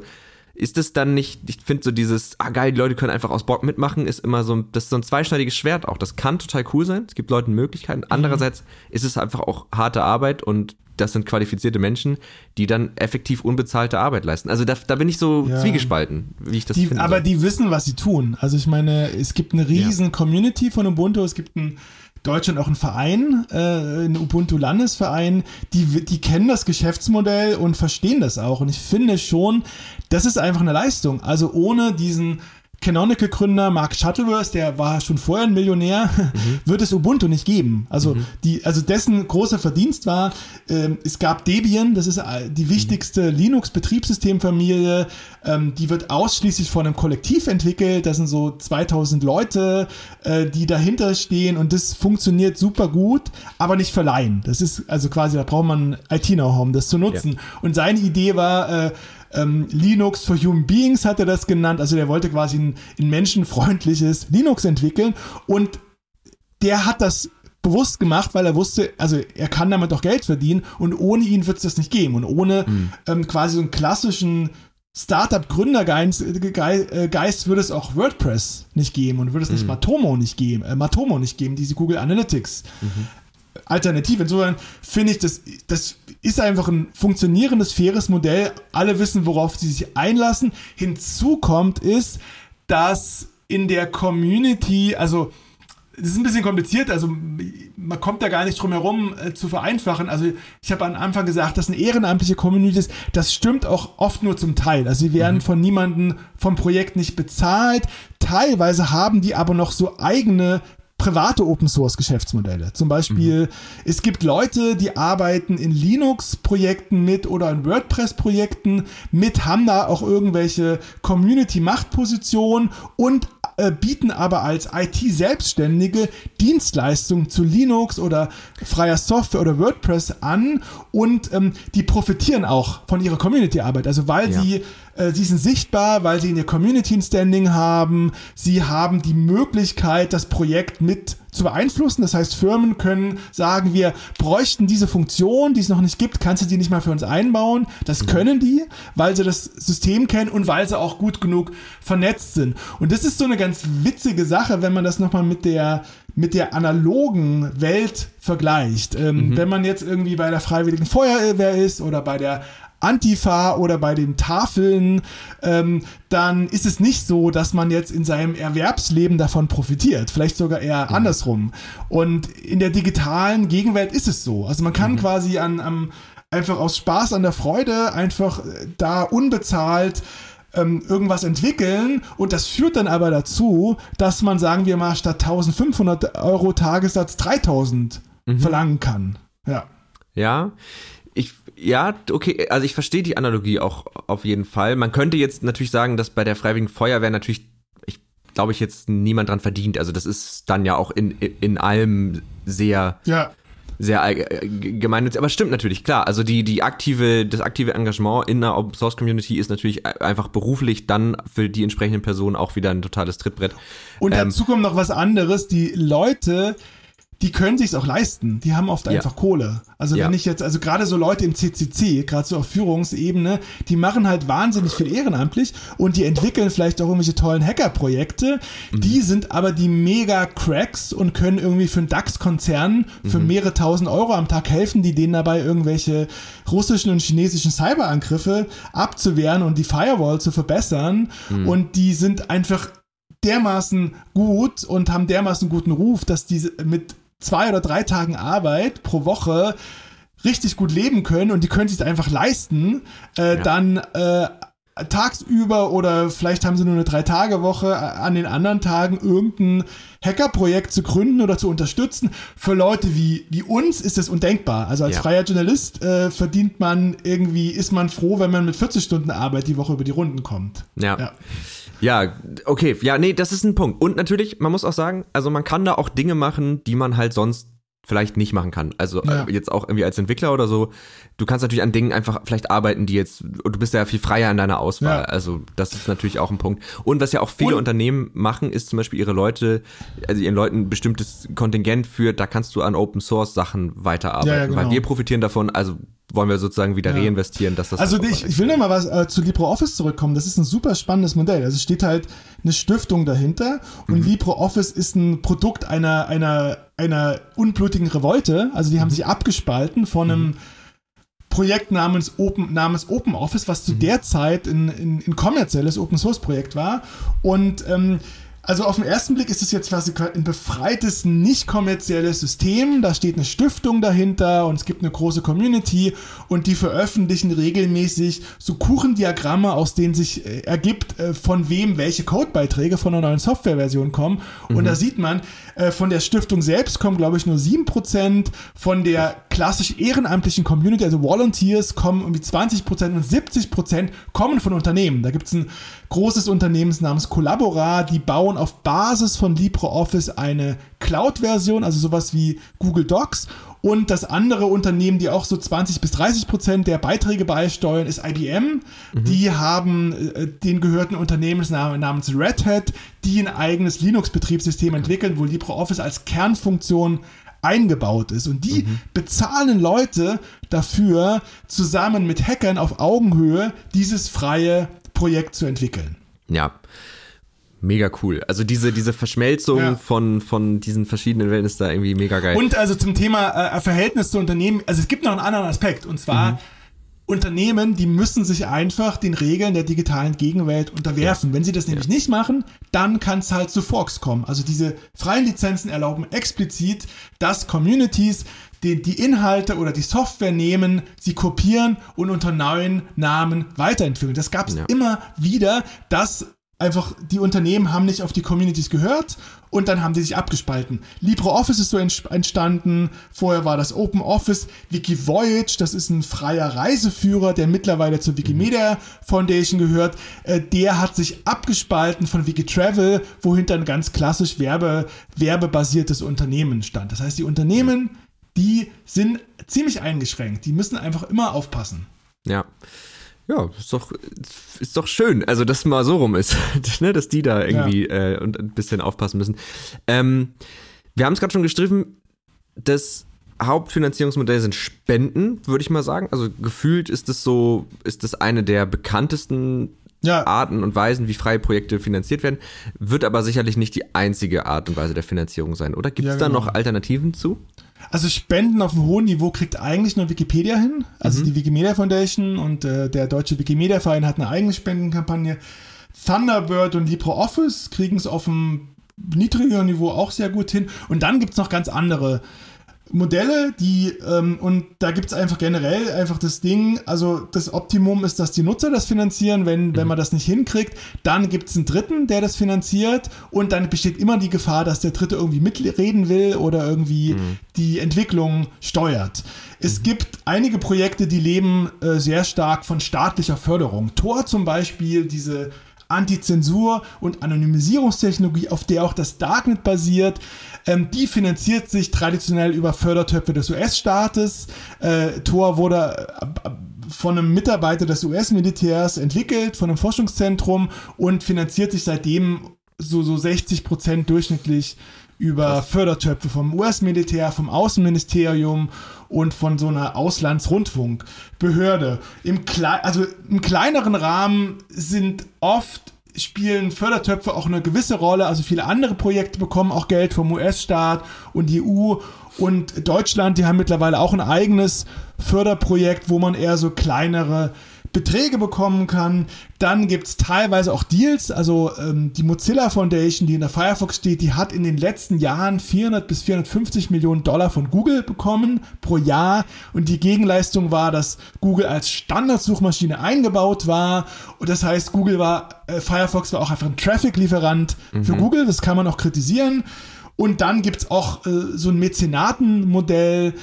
ist es dann nicht, ich finde so dieses, ah geil, die Leute können einfach aus Bock mitmachen, ist immer so, das ist so ein zweischneidiges Schwert auch. Das kann total cool sein, es gibt Leuten Möglichkeiten. Andererseits ist es einfach auch harte Arbeit und das sind qualifizierte Menschen, die dann effektiv unbezahlte Arbeit leisten. Also da, da bin ich so ja. zwiegespalten, wie ich das die, finde. Aber die wissen, was sie tun. Also ich meine, es gibt eine riesen ja. Community von Ubuntu, es gibt ein Deutschland auch einen Verein, äh, einen Ubuntu-Landesverein, die, die kennen das Geschäftsmodell und verstehen das auch. Und ich finde schon, das ist einfach eine Leistung. Also ohne diesen Canonical-Gründer Mark Shuttleworth, der war schon vorher ein Millionär, mhm. wird es Ubuntu nicht geben. Also, mhm. die, also dessen großer Verdienst war, äh, es gab Debian, das ist äh, die wichtigste mhm. Linux-Betriebssystemfamilie, ähm, die wird ausschließlich von einem Kollektiv entwickelt. Das sind so 2000 Leute, äh, die dahinter stehen und das funktioniert super gut, aber nicht verleihen. Das ist also quasi, da braucht man IT-Know-how, um das zu nutzen. Ja. Und seine Idee war, äh, ähm, Linux for Human Beings hat er das genannt. Also der wollte quasi ein, ein menschenfreundliches Linux entwickeln und der hat das bewusst gemacht, weil er wusste, also er kann damit auch Geld verdienen und ohne ihn wird es das nicht geben. Und ohne mhm. ähm, quasi so einen klassischen Startup-Gründergeist äh, Geist würde es auch WordPress nicht geben und würde es nicht mhm. Matomo nicht geben, äh, Matomo nicht geben, diese Google Analytics. Mhm. Alternative. Insofern finde ich, das, das ist einfach ein funktionierendes, faires Modell. Alle wissen, worauf sie sich einlassen. Hinzu kommt ist, dass in der Community, also das ist ein bisschen kompliziert, also man kommt da gar nicht drum herum äh, zu vereinfachen. Also ich habe am Anfang gesagt, dass eine ehrenamtliche Community ist. Das stimmt auch oft nur zum Teil. Also sie werden mhm. von niemandem vom Projekt nicht bezahlt. Teilweise haben die aber noch so eigene private Open Source Geschäftsmodelle. Zum Beispiel, mhm. es gibt Leute, die arbeiten in Linux-Projekten mit oder in WordPress-Projekten mit, haben da auch irgendwelche Community-Machtpositionen und äh, bieten aber als IT-Selbstständige Dienstleistungen zu Linux oder freier Software oder WordPress an und ähm, die profitieren auch von ihrer Community-Arbeit. Also weil ja. sie sie sind sichtbar, weil sie in ihr Community ein Standing haben. Sie haben die Möglichkeit, das Projekt mit zu beeinflussen. Das heißt, Firmen können sagen, wir bräuchten diese Funktion, die es noch nicht gibt, kannst du die nicht mal für uns einbauen? Das mhm. können die, weil sie das System kennen und weil sie auch gut genug vernetzt sind. Und das ist so eine ganz witzige Sache, wenn man das nochmal mit der mit der analogen Welt vergleicht. Ähm, mhm. Wenn man jetzt irgendwie bei der Freiwilligen Feuerwehr ist oder bei der Antifa oder bei den Tafeln, ähm, dann ist es nicht so, dass man jetzt in seinem Erwerbsleben davon profitiert. Vielleicht sogar eher mhm. andersrum. Und in der digitalen Gegenwelt ist es so. Also man kann mhm. quasi an, am, einfach aus Spaß an der Freude einfach äh, da unbezahlt ähm, irgendwas entwickeln und das führt dann aber dazu, dass man, sagen wir mal, statt 1500 Euro Tagessatz 3000 mhm. verlangen kann. Ja. Ja, ja, okay, also ich verstehe die Analogie auch auf jeden Fall. Man könnte jetzt natürlich sagen, dass bei der Freiwilligen Feuerwehr natürlich, ich glaube ich, jetzt niemand dran verdient. Also das ist dann ja auch in, in allem sehr, ja. sehr äh, gemeinnützig. Aber stimmt natürlich, klar. Also die, die aktive, das aktive Engagement in einer Open Source Community ist natürlich einfach beruflich dann für die entsprechenden Personen auch wieder ein totales Trittbrett. Und dazu ähm, kommt noch was anderes. Die Leute, die können sich's auch leisten. Die haben oft einfach ja. Kohle. Also ja. wenn ich jetzt, also gerade so Leute im CCC, gerade so auf Führungsebene, die machen halt wahnsinnig viel ehrenamtlich und die entwickeln vielleicht auch irgendwelche tollen Hackerprojekte. Mhm. Die sind aber die mega Cracks und können irgendwie für einen DAX-Konzern für mhm. mehrere tausend Euro am Tag helfen, die denen dabei irgendwelche russischen und chinesischen Cyberangriffe abzuwehren und die Firewall zu verbessern. Mhm. Und die sind einfach dermaßen gut und haben dermaßen guten Ruf, dass diese mit zwei oder drei Tagen Arbeit pro Woche richtig gut leben können und die können sich einfach leisten, äh, ja. dann äh, tagsüber oder vielleicht haben sie nur eine Drei-Tage-Woche äh, an den anderen Tagen irgendein Hackerprojekt zu gründen oder zu unterstützen. Für Leute wie, wie uns ist das undenkbar. Also als ja. freier Journalist äh, verdient man irgendwie, ist man froh, wenn man mit 40 Stunden Arbeit die Woche über die Runden kommt. ja. ja. Ja, okay, ja, nee, das ist ein Punkt. Und natürlich, man muss auch sagen, also man kann da auch Dinge machen, die man halt sonst vielleicht nicht machen kann. Also Ja. äh, jetzt auch irgendwie als Entwickler oder so. Du kannst natürlich an Dingen einfach vielleicht arbeiten, die jetzt, und du bist ja viel freier in deiner Auswahl. Ja. Also das ist natürlich auch ein Punkt. Und was ja auch viele Und- Unternehmen machen, ist zum Beispiel ihre Leute, also ihren Leuten ein bestimmtes Kontingent für, da kannst du an Open Source Sachen weiterarbeiten. Ja, genau. Weil wir profitieren davon, also wollen wir sozusagen wieder Ja. reinvestieren, dass das Also auch ich, ich will noch mal was äh, zu LibreOffice zurückkommen. Das ist ein super spannendes Modell. Also es steht halt eine Stiftung dahinter und Mhm. LibreOffice ist ein Produkt einer, einer, einer unblutigen Revolte. Also die Mhm. haben sich abgespalten von einem Projekt namens Open, namens Open Office, was Mhm. zu der Zeit ein, ein, ein kommerzielles Open Source Projekt war. Und ähm, also auf den ersten Blick ist es jetzt quasi ein befreites, nicht kommerzielles System. Da steht eine Stiftung dahinter und es gibt eine große Community und die veröffentlichen regelmäßig so Kuchendiagramme, aus denen sich äh, ergibt, äh, von wem welche Codebeiträge von einer neuen Softwareversion kommen. Und da sieht man, äh, von der Stiftung selbst kommen, glaube ich, nur 7%, von der klassisch ehrenamtlichen Community, also Volunteers, kommen irgendwie 20% und 70% kommen von Unternehmen. Da gibt es ein großes Unternehmen namens Collabora, die bauen auf Basis von LibreOffice eine Cloud-Version, also sowas wie Google Docs. Und das andere Unternehmen, die auch so 20 bis 30 Prozent der Beiträge beisteuern, ist IBM. Die haben äh, den gehörten Unternehmensnamen namens Red Hat, die ein eigenes Linux-Betriebssystem entwickeln, wo LibreOffice als Kernfunktion eingebaut ist. Und die bezahlen Leute dafür, zusammen mit Hackern auf Augenhöhe dieses freie Projekt zu entwickeln. Ja. Mega cool. Also diese, diese Verschmelzung Ja. von, von diesen verschiedenen Welten ist da irgendwie mega geil. Und also zum Thema äh, Verhältnis zu Unternehmen, also es gibt noch einen anderen Aspekt und zwar Unternehmen, die müssen sich einfach den Regeln der digitalen Gegenwelt unterwerfen. Wenn sie das nämlich nicht machen, dann kann es halt zu Forks kommen. Also diese freien Lizenzen erlauben explizit, dass Communities die, die Inhalte oder die Software nehmen, sie kopieren und unter neuen Namen weiterentwickeln. Das gab es Ja. immer wieder, dass einfach die Unternehmen haben nicht auf die Communities gehört und dann haben die sich abgespalten. LibreOffice ist so ents- entstanden, vorher war das OpenOffice, Wikivoyage, das ist ein freier Reiseführer, der mittlerweile zur Wikimedia Foundation gehört, äh, der hat sich abgespalten von Wikitravel, wohinter ein ganz klassisch Werbe, werbebasiertes Unternehmen stand. Das heißt, die Unternehmen, die sind ziemlich eingeschränkt, die müssen einfach immer aufpassen. Ja. Ja, ist doch, ist doch schön, also dass es mal so rum ist, ne, dass die da irgendwie äh, und ein bisschen aufpassen müssen. Ähm, wir haben es gerade schon gestriffen, das Hauptfinanzierungsmodell sind Spenden, würde ich mal sagen. Also gefühlt ist das so, ist das eine der bekanntesten Ja. Arten und Weisen, wie freie Projekte finanziert werden, wird aber sicherlich nicht die einzige Art und Weise der Finanzierung sein, oder? Gibt es Ja, da genau. noch Alternativen zu? Also Spenden auf einem hohen Niveau kriegt eigentlich nur Wikipedia hin. Also die Wikimedia Foundation und äh, der Deutsche Wikimedia Verein hat eine eigene Spendenkampagne. Thunderbird und LibreOffice kriegen es auf einem niedrigeren Niveau auch sehr gut hin. Und dann gibt es noch ganz andere Modelle, die, ähm, und da gibt es einfach generell einfach das Ding, also das Optimum ist, dass die Nutzer das finanzieren, wenn, wenn man das nicht hinkriegt, dann gibt es einen Dritten, der das finanziert. Und dann besteht immer die Gefahr, dass der Dritte irgendwie mitreden will oder irgendwie die Entwicklung steuert. Es gibt einige Projekte, die leben äh, sehr stark von staatlicher Förderung. Tor zum Beispiel, diese Antizensur- und Anonymisierungstechnologie, auf der auch das Darknet basiert, ähm, die finanziert sich traditionell über Fördertöpfe des US-Staates. Äh, Tor wurde äh, von einem Mitarbeiter des US-Militärs entwickelt, von einem Forschungszentrum und finanziert sich seitdem so, so 60 Prozent durchschnittlich über Fördertöpfe vom US-Militär, vom Außenministerium und von so einer Auslandsrundfunkbehörde. Im, Kle also im kleineren Rahmen sind oft spielen Fördertöpfe auch eine gewisse Rolle. Also viele andere Projekte bekommen auch Geld vom US-Staat und die EU und Deutschland. Die haben mittlerweile auch ein eigenes Förderprojekt, wo man eher so kleinere Beträge bekommen kann. Dann gibt es teilweise auch Deals. Also ähm, die Mozilla Foundation, die in der Firefox steht, die hat in den letzten Jahren 400 bis 450 Millionen Dollar von Google bekommen pro Jahr. Und die Gegenleistung war, dass Google als Standardsuchmaschine eingebaut war. Und das heißt, Google war, äh, Firefox war auch einfach ein Traffic-Lieferant für Google. Das kann man auch kritisieren. Und dann gibt es auch äh, so ein Mäzenatenmodell,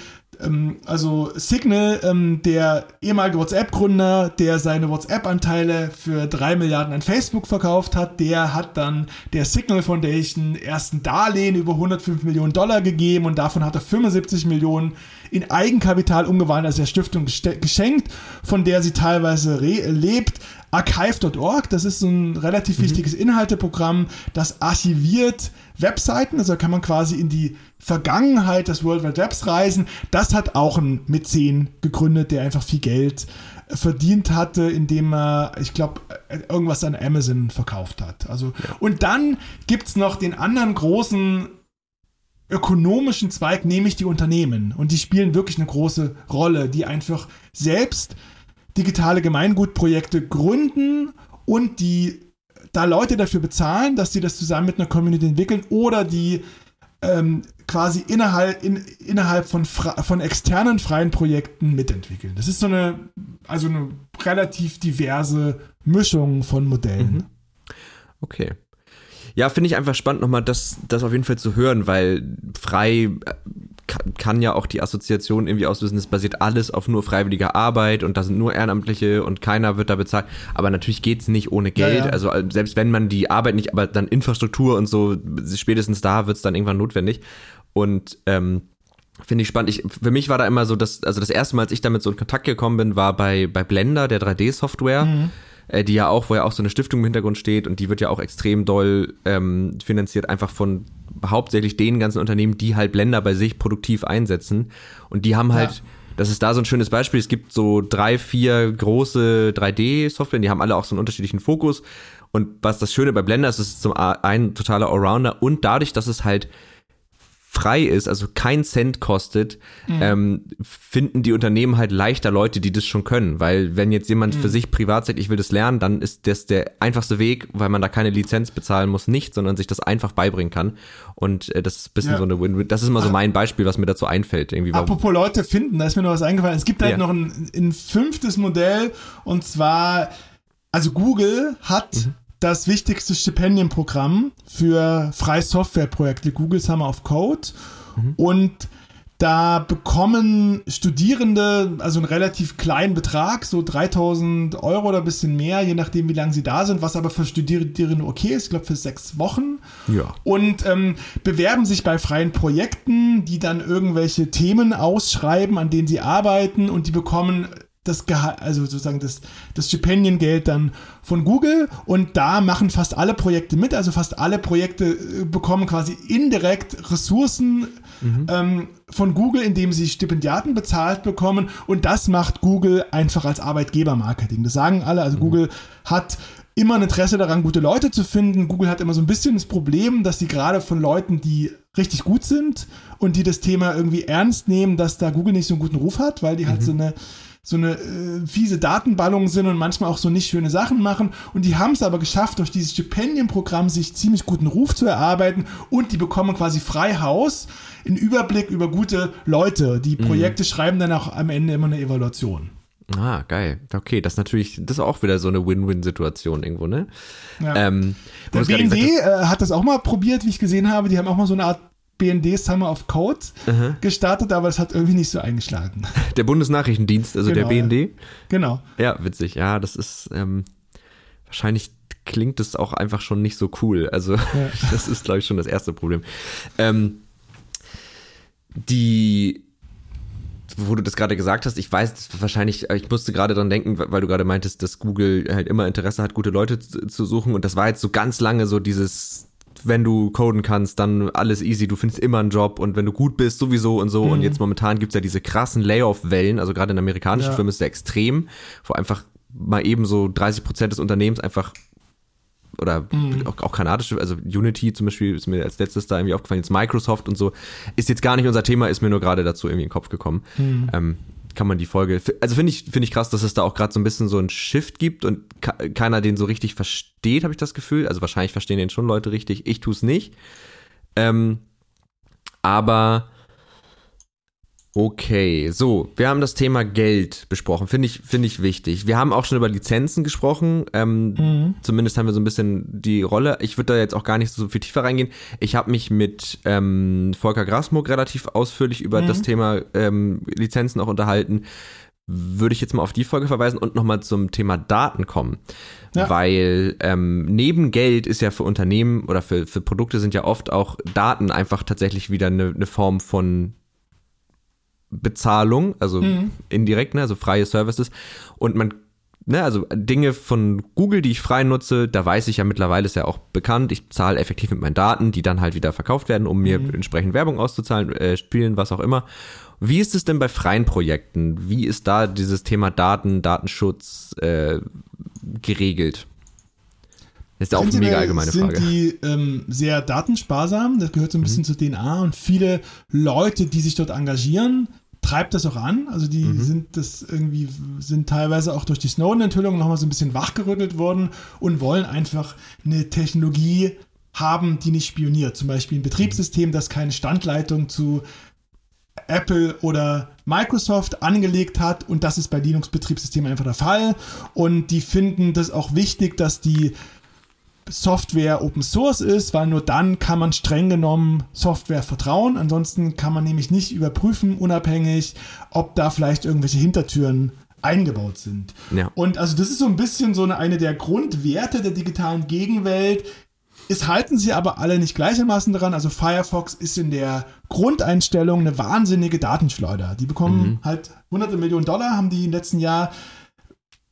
ähm, also Signal, ähm, der ehemalige WhatsApp-Gründer, der seine WhatsApp-Anteile für drei Milliarden an Facebook verkauft hat, der hat dann der Signal Foundation ersten Darlehen über 105 Millionen Dollar gegeben und davon hat er 75 Millionen in Eigenkapital umgewandelt, also der Stiftung geschenkt, von der sie teilweise lebt. Archive.org, das ist so ein relativ mhm. wichtiges Inhalteprogramm, das archiviert Webseiten, also kann man quasi in die Vergangenheit des World Wide Webs reisen. Das hat auch ein Mäzen gegründet, der einfach viel Geld verdient hatte, indem er, ich glaube, irgendwas an Amazon verkauft hat. Also, ja. und dann gibt es noch den anderen großen ökonomischen Zweig, nämlich die Unternehmen. Und die spielen wirklich eine große Rolle, die einfach selbst digitale Gemeingutprojekte gründen und die da Leute dafür bezahlen, dass sie das zusammen mit einer Community entwickeln oder die ähm, quasi innerhalb, in, innerhalb von, von externen freien Projekten mitentwickeln. Das ist so eine, also eine relativ diverse Mischung von Modellen. Mhm. Okay. Ja, finde ich einfach spannend, nochmal das, das auf jeden Fall zu hören, weil frei äh, kann, kann ja auch die Assoziation irgendwie auslösen, es basiert alles auf nur freiwilliger Arbeit und da sind nur Ehrenamtliche und keiner wird da bezahlt. Aber natürlich geht's nicht ohne Geld. Ja, ja. Also äh, selbst wenn man die Arbeit nicht, aber dann Infrastruktur und so, spätestens da wird's dann irgendwann notwendig. Und ähm, Finde ich spannend. Ich, für mich war da immer so, dass, also das erste Mal, als ich damit so in Kontakt gekommen bin, war bei, bei Blender, der 3D-Software. Mhm äh, die ja auch, wo ja auch so eine Stiftung im Hintergrund steht und die wird ja auch extrem doll ähm, finanziert, einfach von hauptsächlich den ganzen Unternehmen, die halt Blender bei sich produktiv einsetzen. Und die haben halt, ja. das ist da so ein schönes Beispiel, es gibt so drei, vier große 3D-Software, die haben alle auch so einen unterschiedlichen Fokus. Und was das Schöne bei Blender ist, ist zum einen totaler Allrounder und dadurch, dass es halt frei ist, also kein Cent kostet, mhm. ähm, finden die Unternehmen halt leichter Leute, die das schon können. Weil wenn jetzt jemand mhm. für sich privat sagt, ich will das lernen, dann ist das der einfachste Weg, weil man da keine Lizenz bezahlen muss, nicht, sondern sich das einfach beibringen kann. Und äh, das ist ein bisschen ja. so eine Win-Win. Das ist immer so mein Beispiel, was mir dazu einfällt. Irgendwie Apropos Leute finden, da ist mir noch was eingefallen. Es gibt halt ja. noch ein, ein fünftes Modell und zwar, also Google hat mhm das wichtigste Stipendienprogramm für freie Softwareprojekte, Google Summer of Code. Mhm. Und da bekommen Studierende also einen relativ kleinen Betrag, so 3000 Euro oder ein bisschen mehr, je nachdem, wie lange sie da sind, was aber für Studierende okay ist, ich glaube für sechs Wochen. Ja. Und ähm, bewerben sich bei freien Projekten, die dann irgendwelche Themen ausschreiben, an denen sie arbeiten und die bekommen das Gehalt, also sozusagen das, das Stipendiengeld dann von Google und da machen fast alle Projekte mit, also fast alle Projekte äh, bekommen quasi indirekt Ressourcen mhm. ähm, von Google, indem sie Stipendiaten bezahlt bekommen und das macht Google einfach als Arbeitgebermarketing. Das sagen alle, also mhm. Google hat immer ein Interesse daran, gute Leute zu finden. Google hat immer so ein bisschen das Problem, dass sie gerade von Leuten, die richtig gut sind und die das Thema irgendwie ernst nehmen, dass da Google nicht so einen guten Ruf hat, weil die halt mhm. so eine so eine äh, fiese Datenballung sind und manchmal auch so nicht schöne Sachen machen. Und die haben es aber geschafft, durch dieses Stipendienprogramm sich ziemlich guten Ruf zu erarbeiten und die bekommen quasi frei Haus, einen Überblick über gute Leute. Die mhm. Projekte mhm. schreiben dann auch am Ende immer eine Evaluation. Ah, geil. Okay, das ist natürlich, das ist auch wieder so eine Win-Win-Situation irgendwo, ne? Ja. Ähm, der BND äh, hat das auch mal probiert, wie ich gesehen habe. Die haben auch mal so eine Art BND Summer of Code Aha. gestartet, aber es hat irgendwie nicht so eingeschlagen. Der Bundesnachrichtendienst, also genau, der BND? Ja. Genau. Ja, witzig. Ja, das ist ähm, wahrscheinlich klingt es auch einfach schon nicht so cool. Also ja. das ist, glaube ich, schon das erste Problem. Ähm, die wo du das gerade gesagt hast, ich weiß wahrscheinlich, ich musste gerade dran denken, weil du gerade meintest, dass Google halt immer Interesse hat, gute Leute zu, zu suchen und das war jetzt so ganz lange so dieses wenn du coden kannst, dann alles easy, du findest immer einen Job und wenn du gut bist, sowieso und so. Mhm. Und jetzt momentan gibt's ja diese krassen Layoff-Wellen, also gerade in amerikanischen ja. Firmen ist es sehr extrem, wo einfach mal eben so 30 Prozent des Unternehmens einfach oder mhm. auch, auch, kanadische, also Unity zum Beispiel ist mir als letztes da irgendwie aufgefallen, jetzt Microsoft und so, ist jetzt gar nicht unser Thema, ist mir nur gerade dazu irgendwie in den Kopf gekommen. Mhm. Ähm, kann man die Folge. Also finde ich, finde ich krass, dass es da auch gerade so ein bisschen so ein Shift gibt und keiner den so richtig versteht, habe ich das Gefühl. Also wahrscheinlich verstehen den schon Leute richtig. Ich tue es nicht. Ähm, aber Okay, so, wir haben das Thema Geld besprochen, finde ich, finde ich wichtig. Wir haben auch schon über Lizenzen gesprochen, ähm, mhm. zumindest haben wir so ein bisschen die Rolle. Ich würde da jetzt auch gar nicht so viel tiefer reingehen. Ich habe mich mit ähm, Volker Grasmuck relativ ausführlich über mhm. das Thema ähm, Lizenzen auch unterhalten. Würde ich jetzt mal auf die Folge verweisen und nochmal zum Thema Daten kommen. Ja. Weil ähm, neben Geld ist ja für Unternehmen oder für, für Produkte sind ja oft auch Daten einfach tatsächlich wieder eine, eine Form von Bezahlung, also mhm. indirekt, ne, also freie Services. Und man, ne, also Dinge von Google, die ich frei nutze, da weiß ich ja mittlerweile, ist ja auch bekannt, ich zahle effektiv mit meinen Daten, die dann halt wieder verkauft werden, um mir mhm. entsprechend Werbung auszuzahlen, äh, spielen, was auch immer. Wie ist es denn bei freien Projekten? Wie ist da dieses Thema Daten, Datenschutz äh, geregelt? Das ist ja auch eine mega allgemeine sind Frage. Sind die ähm, sehr datensparsam? Das gehört so ein bisschen mhm. zur DNA und viele Leute, die sich dort engagieren, treibt das auch an. Also die mhm. sind das irgendwie, sind teilweise auch durch die Snowden-Enthüllung nochmal so ein bisschen wachgerüttelt worden und wollen einfach eine Technologie haben, die nicht spioniert. Zum Beispiel ein Betriebssystem, das keine Standleitung zu Apple oder Microsoft angelegt hat und das ist bei Linux-Betriebssystemen einfach der Fall. Und die finden das auch wichtig, dass die Software Open Source ist, weil nur dann kann man streng genommen Software vertrauen. Ansonsten kann man nämlich nicht überprüfen, unabhängig, ob da vielleicht irgendwelche Hintertüren eingebaut sind. Ja. Und also das ist so ein bisschen so eine, eine der Grundwerte der digitalen Gegenwelt. Es halten sie aber alle nicht gleichermaßen daran. Also Firefox ist in der Grundeinstellung eine wahnsinnige Datenschleuder. Die bekommen mhm. halt hunderte Millionen Dollar, haben die im letzten Jahr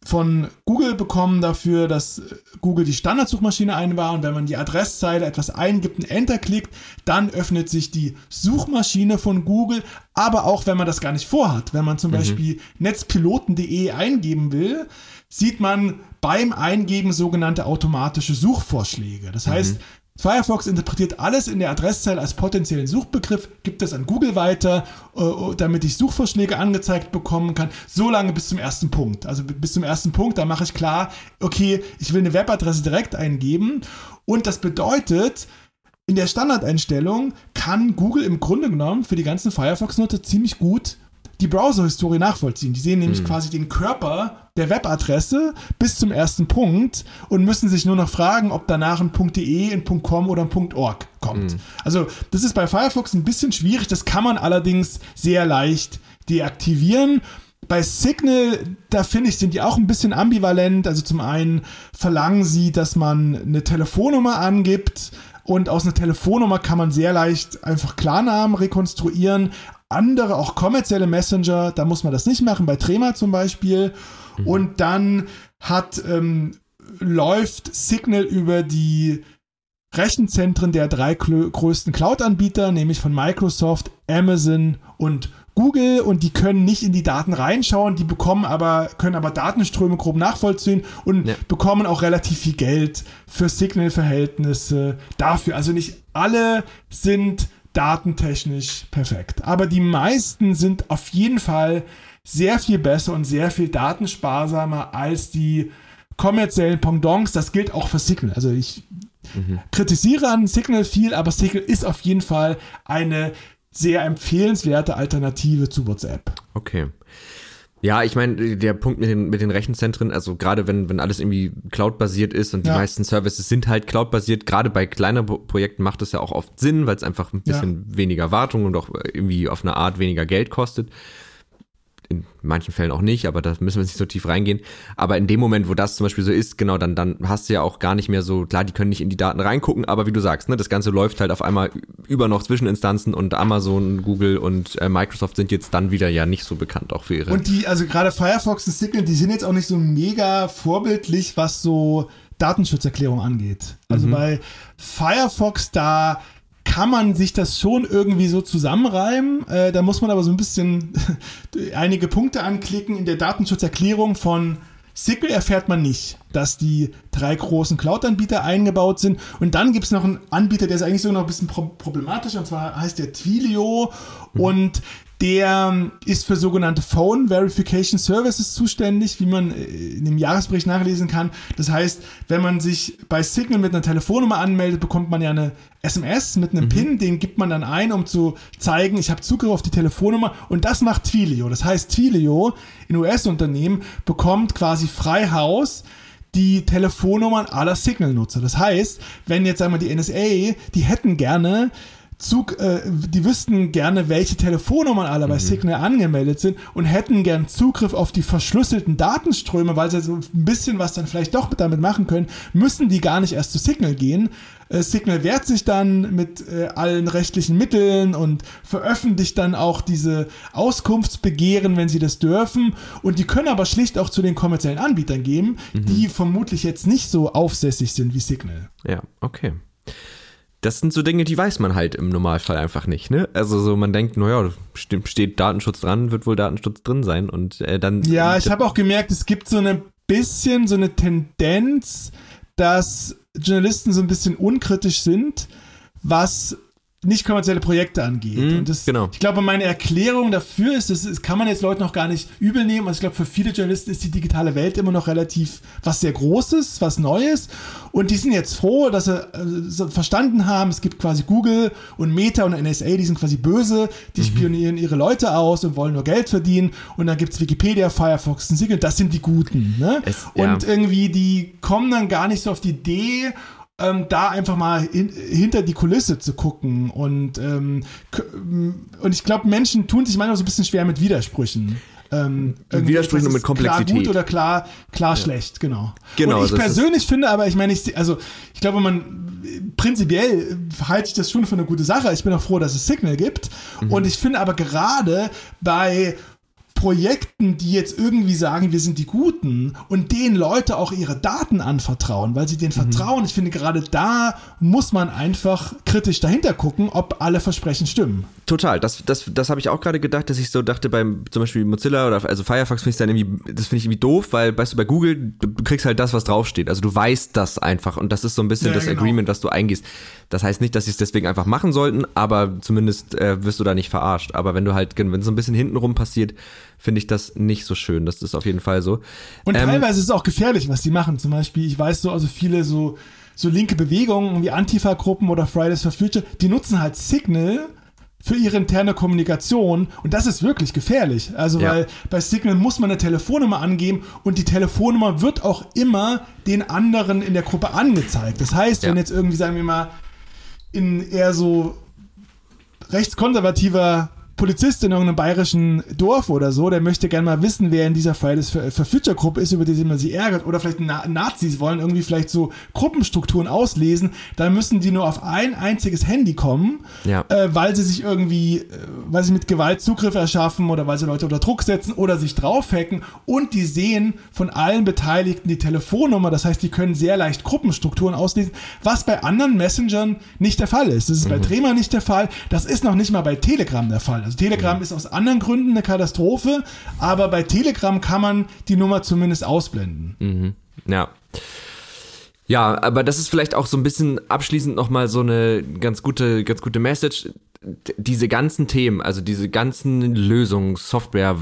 von Google bekommen dafür, dass Google die Standardsuchmaschine einbaut und wenn man die Adresszeile etwas eingibt und Enter klickt, dann öffnet sich die Suchmaschine von Google, aber auch wenn man das gar nicht vorhat. Wenn man zum mhm. Beispiel netzpiloten.de eingeben will, sieht man beim Eingeben sogenannte automatische Suchvorschläge. Das heißt, mhm. Firefox interpretiert alles in der Adresszeile als potenziellen Suchbegriff, gibt es an Google weiter, äh, damit ich Suchvorschläge angezeigt bekommen kann, so lange bis zum ersten Punkt. Also bis zum ersten Punkt, da mache ich klar, okay, ich will eine Webadresse direkt eingeben und das bedeutet, in der Standardeinstellung kann Google im Grunde genommen für die ganzen Firefox-Nutzer ziemlich gut die Browser-Historie nachvollziehen. Die sehen nämlich mhm. quasi den Körper der Webadresse bis zum ersten Punkt und müssen sich nur noch fragen, ob danach ein .de, ein .com oder ein .org kommt. Mhm. Also das ist bei Firefox ein bisschen schwierig, das kann man allerdings sehr leicht deaktivieren. Bei Signal, da finde ich, sind die auch ein bisschen ambivalent. Also zum einen verlangen sie, dass man eine Telefonnummer angibt, und aus einer Telefonnummer kann man sehr leicht einfach Klarnamen rekonstruieren andere, auch kommerzielle Messenger, da muss man das nicht machen, bei Trema zum Beispiel. Mhm. Und dann hat, ähm, läuft Signal über die Rechenzentren der drei größten Cloud-Anbieter, nämlich von Microsoft, Amazon und Google und die können nicht in die Daten reinschauen, die bekommen aber, können aber Datenströme grob nachvollziehen und ja. bekommen auch relativ viel Geld für Signal-Verhältnisse dafür. Also nicht alle sind datentechnisch perfekt. Aber die meisten sind auf jeden Fall sehr viel besser und sehr viel datensparsamer als die kommerziellen Pendants. Das gilt auch für Signal. Also ich mhm. kritisiere an Signal viel, aber Signal ist auf jeden Fall eine sehr empfehlenswerte Alternative zu WhatsApp. Okay. Ja, ich meine, der Punkt mit den, mit den Rechenzentren, also gerade wenn, wenn alles irgendwie Cloud-basiert ist und die ja. meisten Services sind halt Cloud-basiert, gerade bei kleineren Projekten macht das ja auch oft Sinn, weil es einfach ein bisschen ja. weniger Wartung und auch irgendwie auf eine Art weniger Geld kostet in manchen Fällen auch nicht, aber da müssen wir nicht so tief reingehen. Aber in dem Moment, wo das zum Beispiel so ist, genau, dann, dann hast du ja auch gar nicht mehr so, klar, die können nicht in die Daten reingucken, aber wie du sagst, ne, das Ganze läuft halt auf einmal über noch Zwischeninstanzen und Amazon, Google und äh, Microsoft sind jetzt dann wieder ja nicht so bekannt auch für ihre. Und die, also gerade Firefox und Signal, die sind jetzt auch nicht so mega vorbildlich, was so Datenschutzerklärung angeht. Also mhm. bei Firefox, da kann man sich das schon irgendwie so zusammenreimen. Äh, da muss man aber so ein bisschen einige Punkte anklicken. In der Datenschutzerklärung von Sickle erfährt man nicht, dass die drei großen Cloud-Anbieter eingebaut sind. Und dann gibt es noch einen Anbieter, der ist eigentlich so noch ein bisschen problematisch, und zwar heißt der Twilio. Mhm. Und der ist für sogenannte Phone Verification Services zuständig, wie man äh, in dem Jahresbericht nachlesen kann. Das heißt, wenn man sich bei Signal mit einer Telefonnummer anmeldet, bekommt man ja eine SMS mit einem mhm. PIN, den gibt man dann ein, um zu zeigen, ich habe Zugriff auf die Telefonnummer und das macht Twilio. Das heißt, Twilio, ein US-Unternehmen, bekommt quasi Freihaus die Telefonnummern aller Signal-Nutzer. Das heißt, wenn jetzt einmal die NSA, die hätten gerne Zug, äh, die wüssten gerne, welche Telefonnummern alle bei mhm. Signal angemeldet sind und hätten gern Zugriff auf die verschlüsselten Datenströme, weil sie so ein bisschen was dann vielleicht doch damit machen können, müssen die gar nicht erst zu Signal gehen. Äh, Signal wehrt sich dann mit äh, allen rechtlichen Mitteln und veröffentlicht dann auch diese Auskunftsbegehren, wenn sie das dürfen. Und die können aber schlicht auch zu den kommerziellen Anbietern gehen, mhm. die vermutlich jetzt nicht so aufsässig sind wie Signal. Ja, okay das sind so Dinge, die weiß man halt im Normalfall einfach nicht. Ne? Also so man denkt, naja, steht Datenschutz dran, wird wohl Datenschutz drin sein und äh, dann. Ja, ich habe auch gemerkt, es gibt so ein bisschen so eine Tendenz, dass Journalisten so ein bisschen unkritisch sind, was nicht kommerzielle Projekte angeht. Mm, und das, genau. ich glaube, meine Erklärung dafür ist, das, das kann man jetzt Leuten noch gar nicht übel nehmen. Also ich glaube, für viele Journalisten ist die digitale Welt immer noch relativ was sehr Großes, was Neues. Und die sind jetzt froh, dass sie äh, verstanden haben, es gibt quasi Google und Meta und NSA, die sind quasi böse, die mhm. spionieren ihre Leute aus und wollen nur Geld verdienen. Und dann gibt es Wikipedia, Firefox und Signal, das sind die Guten. Ne? Es, ja. Und irgendwie, die kommen dann gar nicht so auf die Idee, ähm, da einfach mal in, hinter die Kulisse zu gucken. Und, ähm, und ich glaube, Menschen tun sich manchmal so ein bisschen schwer mit Widersprüchen. Ähm, Widersprüchen und mit Komplexität. Klar gut oder klar, klar ja. schlecht, genau. genau und ich persönlich finde aber, ich meine, ich, also ich glaube, man prinzipiell halte ich das schon für eine gute Sache. Ich bin auch froh, dass es Signal gibt. Mhm. Und ich finde aber gerade bei Projekten, die jetzt irgendwie sagen, wir sind die Guten und denen Leute auch ihre Daten anvertrauen, weil sie denen mhm. vertrauen. Ich finde, gerade da muss man einfach kritisch dahinter gucken, ob alle Versprechen stimmen. Total. Das, das, das habe ich auch gerade gedacht, dass ich so dachte, beim zum Beispiel Mozilla oder also Firefox finde ich dann irgendwie, das finde ich irgendwie doof, weil, weißt du, bei Google, du kriegst halt das, was draufsteht. Also du weißt das einfach und das ist so ein bisschen ja, das genau. Agreement, was du eingehst. Das heißt nicht, dass sie es deswegen einfach machen sollten, aber zumindest äh, wirst du da nicht verarscht. Aber wenn du halt, wenn es so ein bisschen hintenrum passiert, finde ich das nicht so schön. Das ist auf jeden Fall so. Und ähm, teilweise ist es auch gefährlich, was die machen. Zum Beispiel, ich weiß so, also viele so, so linke Bewegungen wie Antifa-Gruppen oder Fridays for Future, die nutzen halt Signal für ihre interne Kommunikation und das ist wirklich gefährlich. Also ja. weil bei Signal muss man eine Telefonnummer angeben und die Telefonnummer wird auch immer den anderen in der Gruppe angezeigt. Das heißt, ja. wenn jetzt irgendwie sagen wir mal in eher so rechtskonservativer Polizist in irgendeinem bayerischen Dorf oder so, der möchte gerne mal wissen, wer in dieser Fridays for, Future Gruppe ist, über die man sich ärgert. Oder vielleicht Na Nazis wollen irgendwie vielleicht so Gruppenstrukturen auslesen. Da müssen die nur auf ein einziges Handy kommen, ja. äh, weil sie sich irgendwie, äh, weil sie mit Gewalt Zugriff erschaffen oder weil sie Leute unter Druck setzen oder sich draufhacken. Und die sehen von allen Beteiligten die Telefonnummer. Das heißt, die können sehr leicht Gruppenstrukturen auslesen, was bei anderen Messengern nicht der Fall ist. Das ist mhm. bei Trema nicht der Fall. Das ist noch nicht mal bei Telegram der Fall. Also Telegram ist aus anderen Gründen eine Katastrophe, aber bei Telegram kann man die Nummer zumindest ausblenden. Mhm. Ja. Ja, aber das ist vielleicht auch so ein bisschen abschließend nochmal so eine ganz gute, ganz gute Message. Diese ganzen Themen, also diese ganzen Lösungen, Software,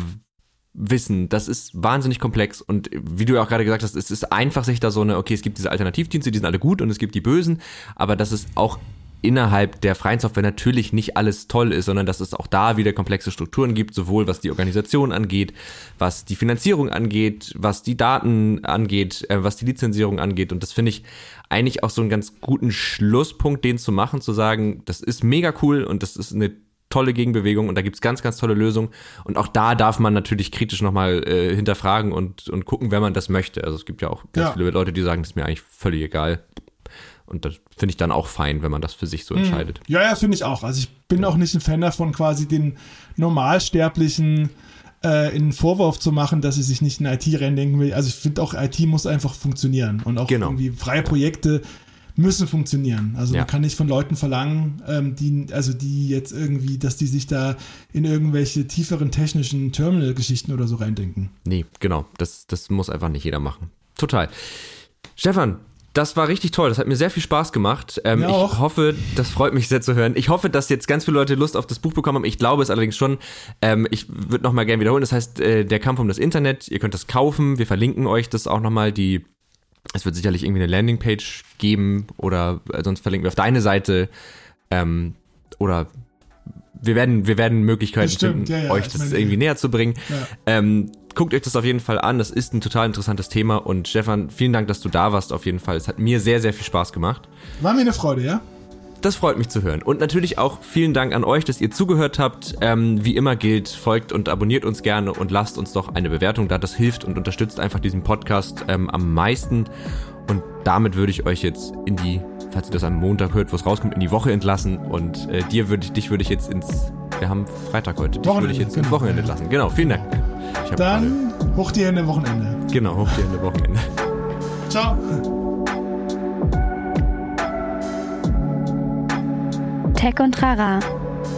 Wissen, das ist wahnsinnig komplex und wie du ja auch gerade gesagt hast, es ist einfach sich da so eine, okay, es gibt diese Alternativdienste, die sind alle gut und es gibt die bösen, aber das ist auch innerhalb der freien Software natürlich nicht alles toll ist, sondern dass es auch da wieder komplexe Strukturen gibt, sowohl was die Organisation angeht, was die Finanzierung angeht, was die Daten angeht, äh, was die Lizenzierung angeht. Und das finde ich eigentlich auch so einen ganz guten Schlusspunkt, den zu machen, zu sagen, das ist mega cool und das ist eine tolle Gegenbewegung und da gibt's ganz, ganz tolle Lösungen. Und auch da darf man natürlich kritisch nochmal äh, hinterfragen und, und gucken, wenn man das möchte. Also es gibt ja auch ganz ja. viele Leute, die sagen, das ist mir eigentlich völlig egal. Und das finde ich dann auch fein, wenn man das für sich so hm. entscheidet. Ja, ja, finde ich auch. Also ich bin ja. auch nicht ein Fan davon, quasi den Normalsterblichen äh, in Vorwurf zu machen, dass sie sich nicht in IT reindenken will. Also ich finde auch, IT muss einfach funktionieren. Und auch genau. irgendwie freie Projekte müssen funktionieren. Also ja. man kann nicht von Leuten verlangen, ähm, die, also die jetzt irgendwie, dass die sich da in irgendwelche tieferen technischen Terminal-Geschichten oder so reindenken. Nee, genau. Das, das muss einfach nicht jeder machen. Total. Stefan, das war richtig toll. Das hat mir sehr viel Spaß gemacht. Ähm, ich auch. hoffe, das freut mich sehr zu hören. Ich hoffe, dass jetzt ganz viele Leute Lust auf das Buch bekommen haben. Ich glaube es allerdings schon. Ähm, ich würde noch mal gerne wiederholen. Das heißt, äh, der Kampf um das Internet. Ihr könnt das kaufen. Wir verlinken euch das auch noch mal. Die es wird sicherlich irgendwie eine Landingpage geben oder äh, sonst verlinken wir auf deine Seite ähm, oder wir werden, wir werden Möglichkeiten Bestimmt, finden, ja, ja, euch das irgendwie näher zu bringen. Ja. Ähm, guckt euch das auf jeden Fall an. Das ist ein total interessantes Thema. Und Stefan, vielen Dank, dass du da warst auf jeden Fall. Es hat mir sehr, sehr viel Spaß gemacht. War mir eine Freude, ja? Das freut mich zu hören. Und natürlich auch vielen Dank an euch, dass ihr zugehört habt. Ähm, wie immer gilt, folgt und abonniert uns gerne und lasst uns doch eine Bewertung da. Das hilft und unterstützt einfach diesen Podcast ähm, am meisten. Und damit würde ich euch jetzt in die, falls ihr das am Montag hört, wo es rauskommt, in die Woche entlassen. Und äh, dir würde ich, dich würde ich jetzt ins, wir haben Freitag heute, dich würde ich jetzt ins Wochenende entlassen. Genau, vielen Dank. Dann hoch die Hände Wochenende. Genau, hoch die Hände Wochenende. Ciao. Tech und Trara.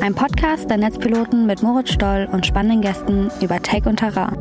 Ein Podcast der Netzpiloten mit Moritz Stoll und spannenden Gästen über Tech und Trara.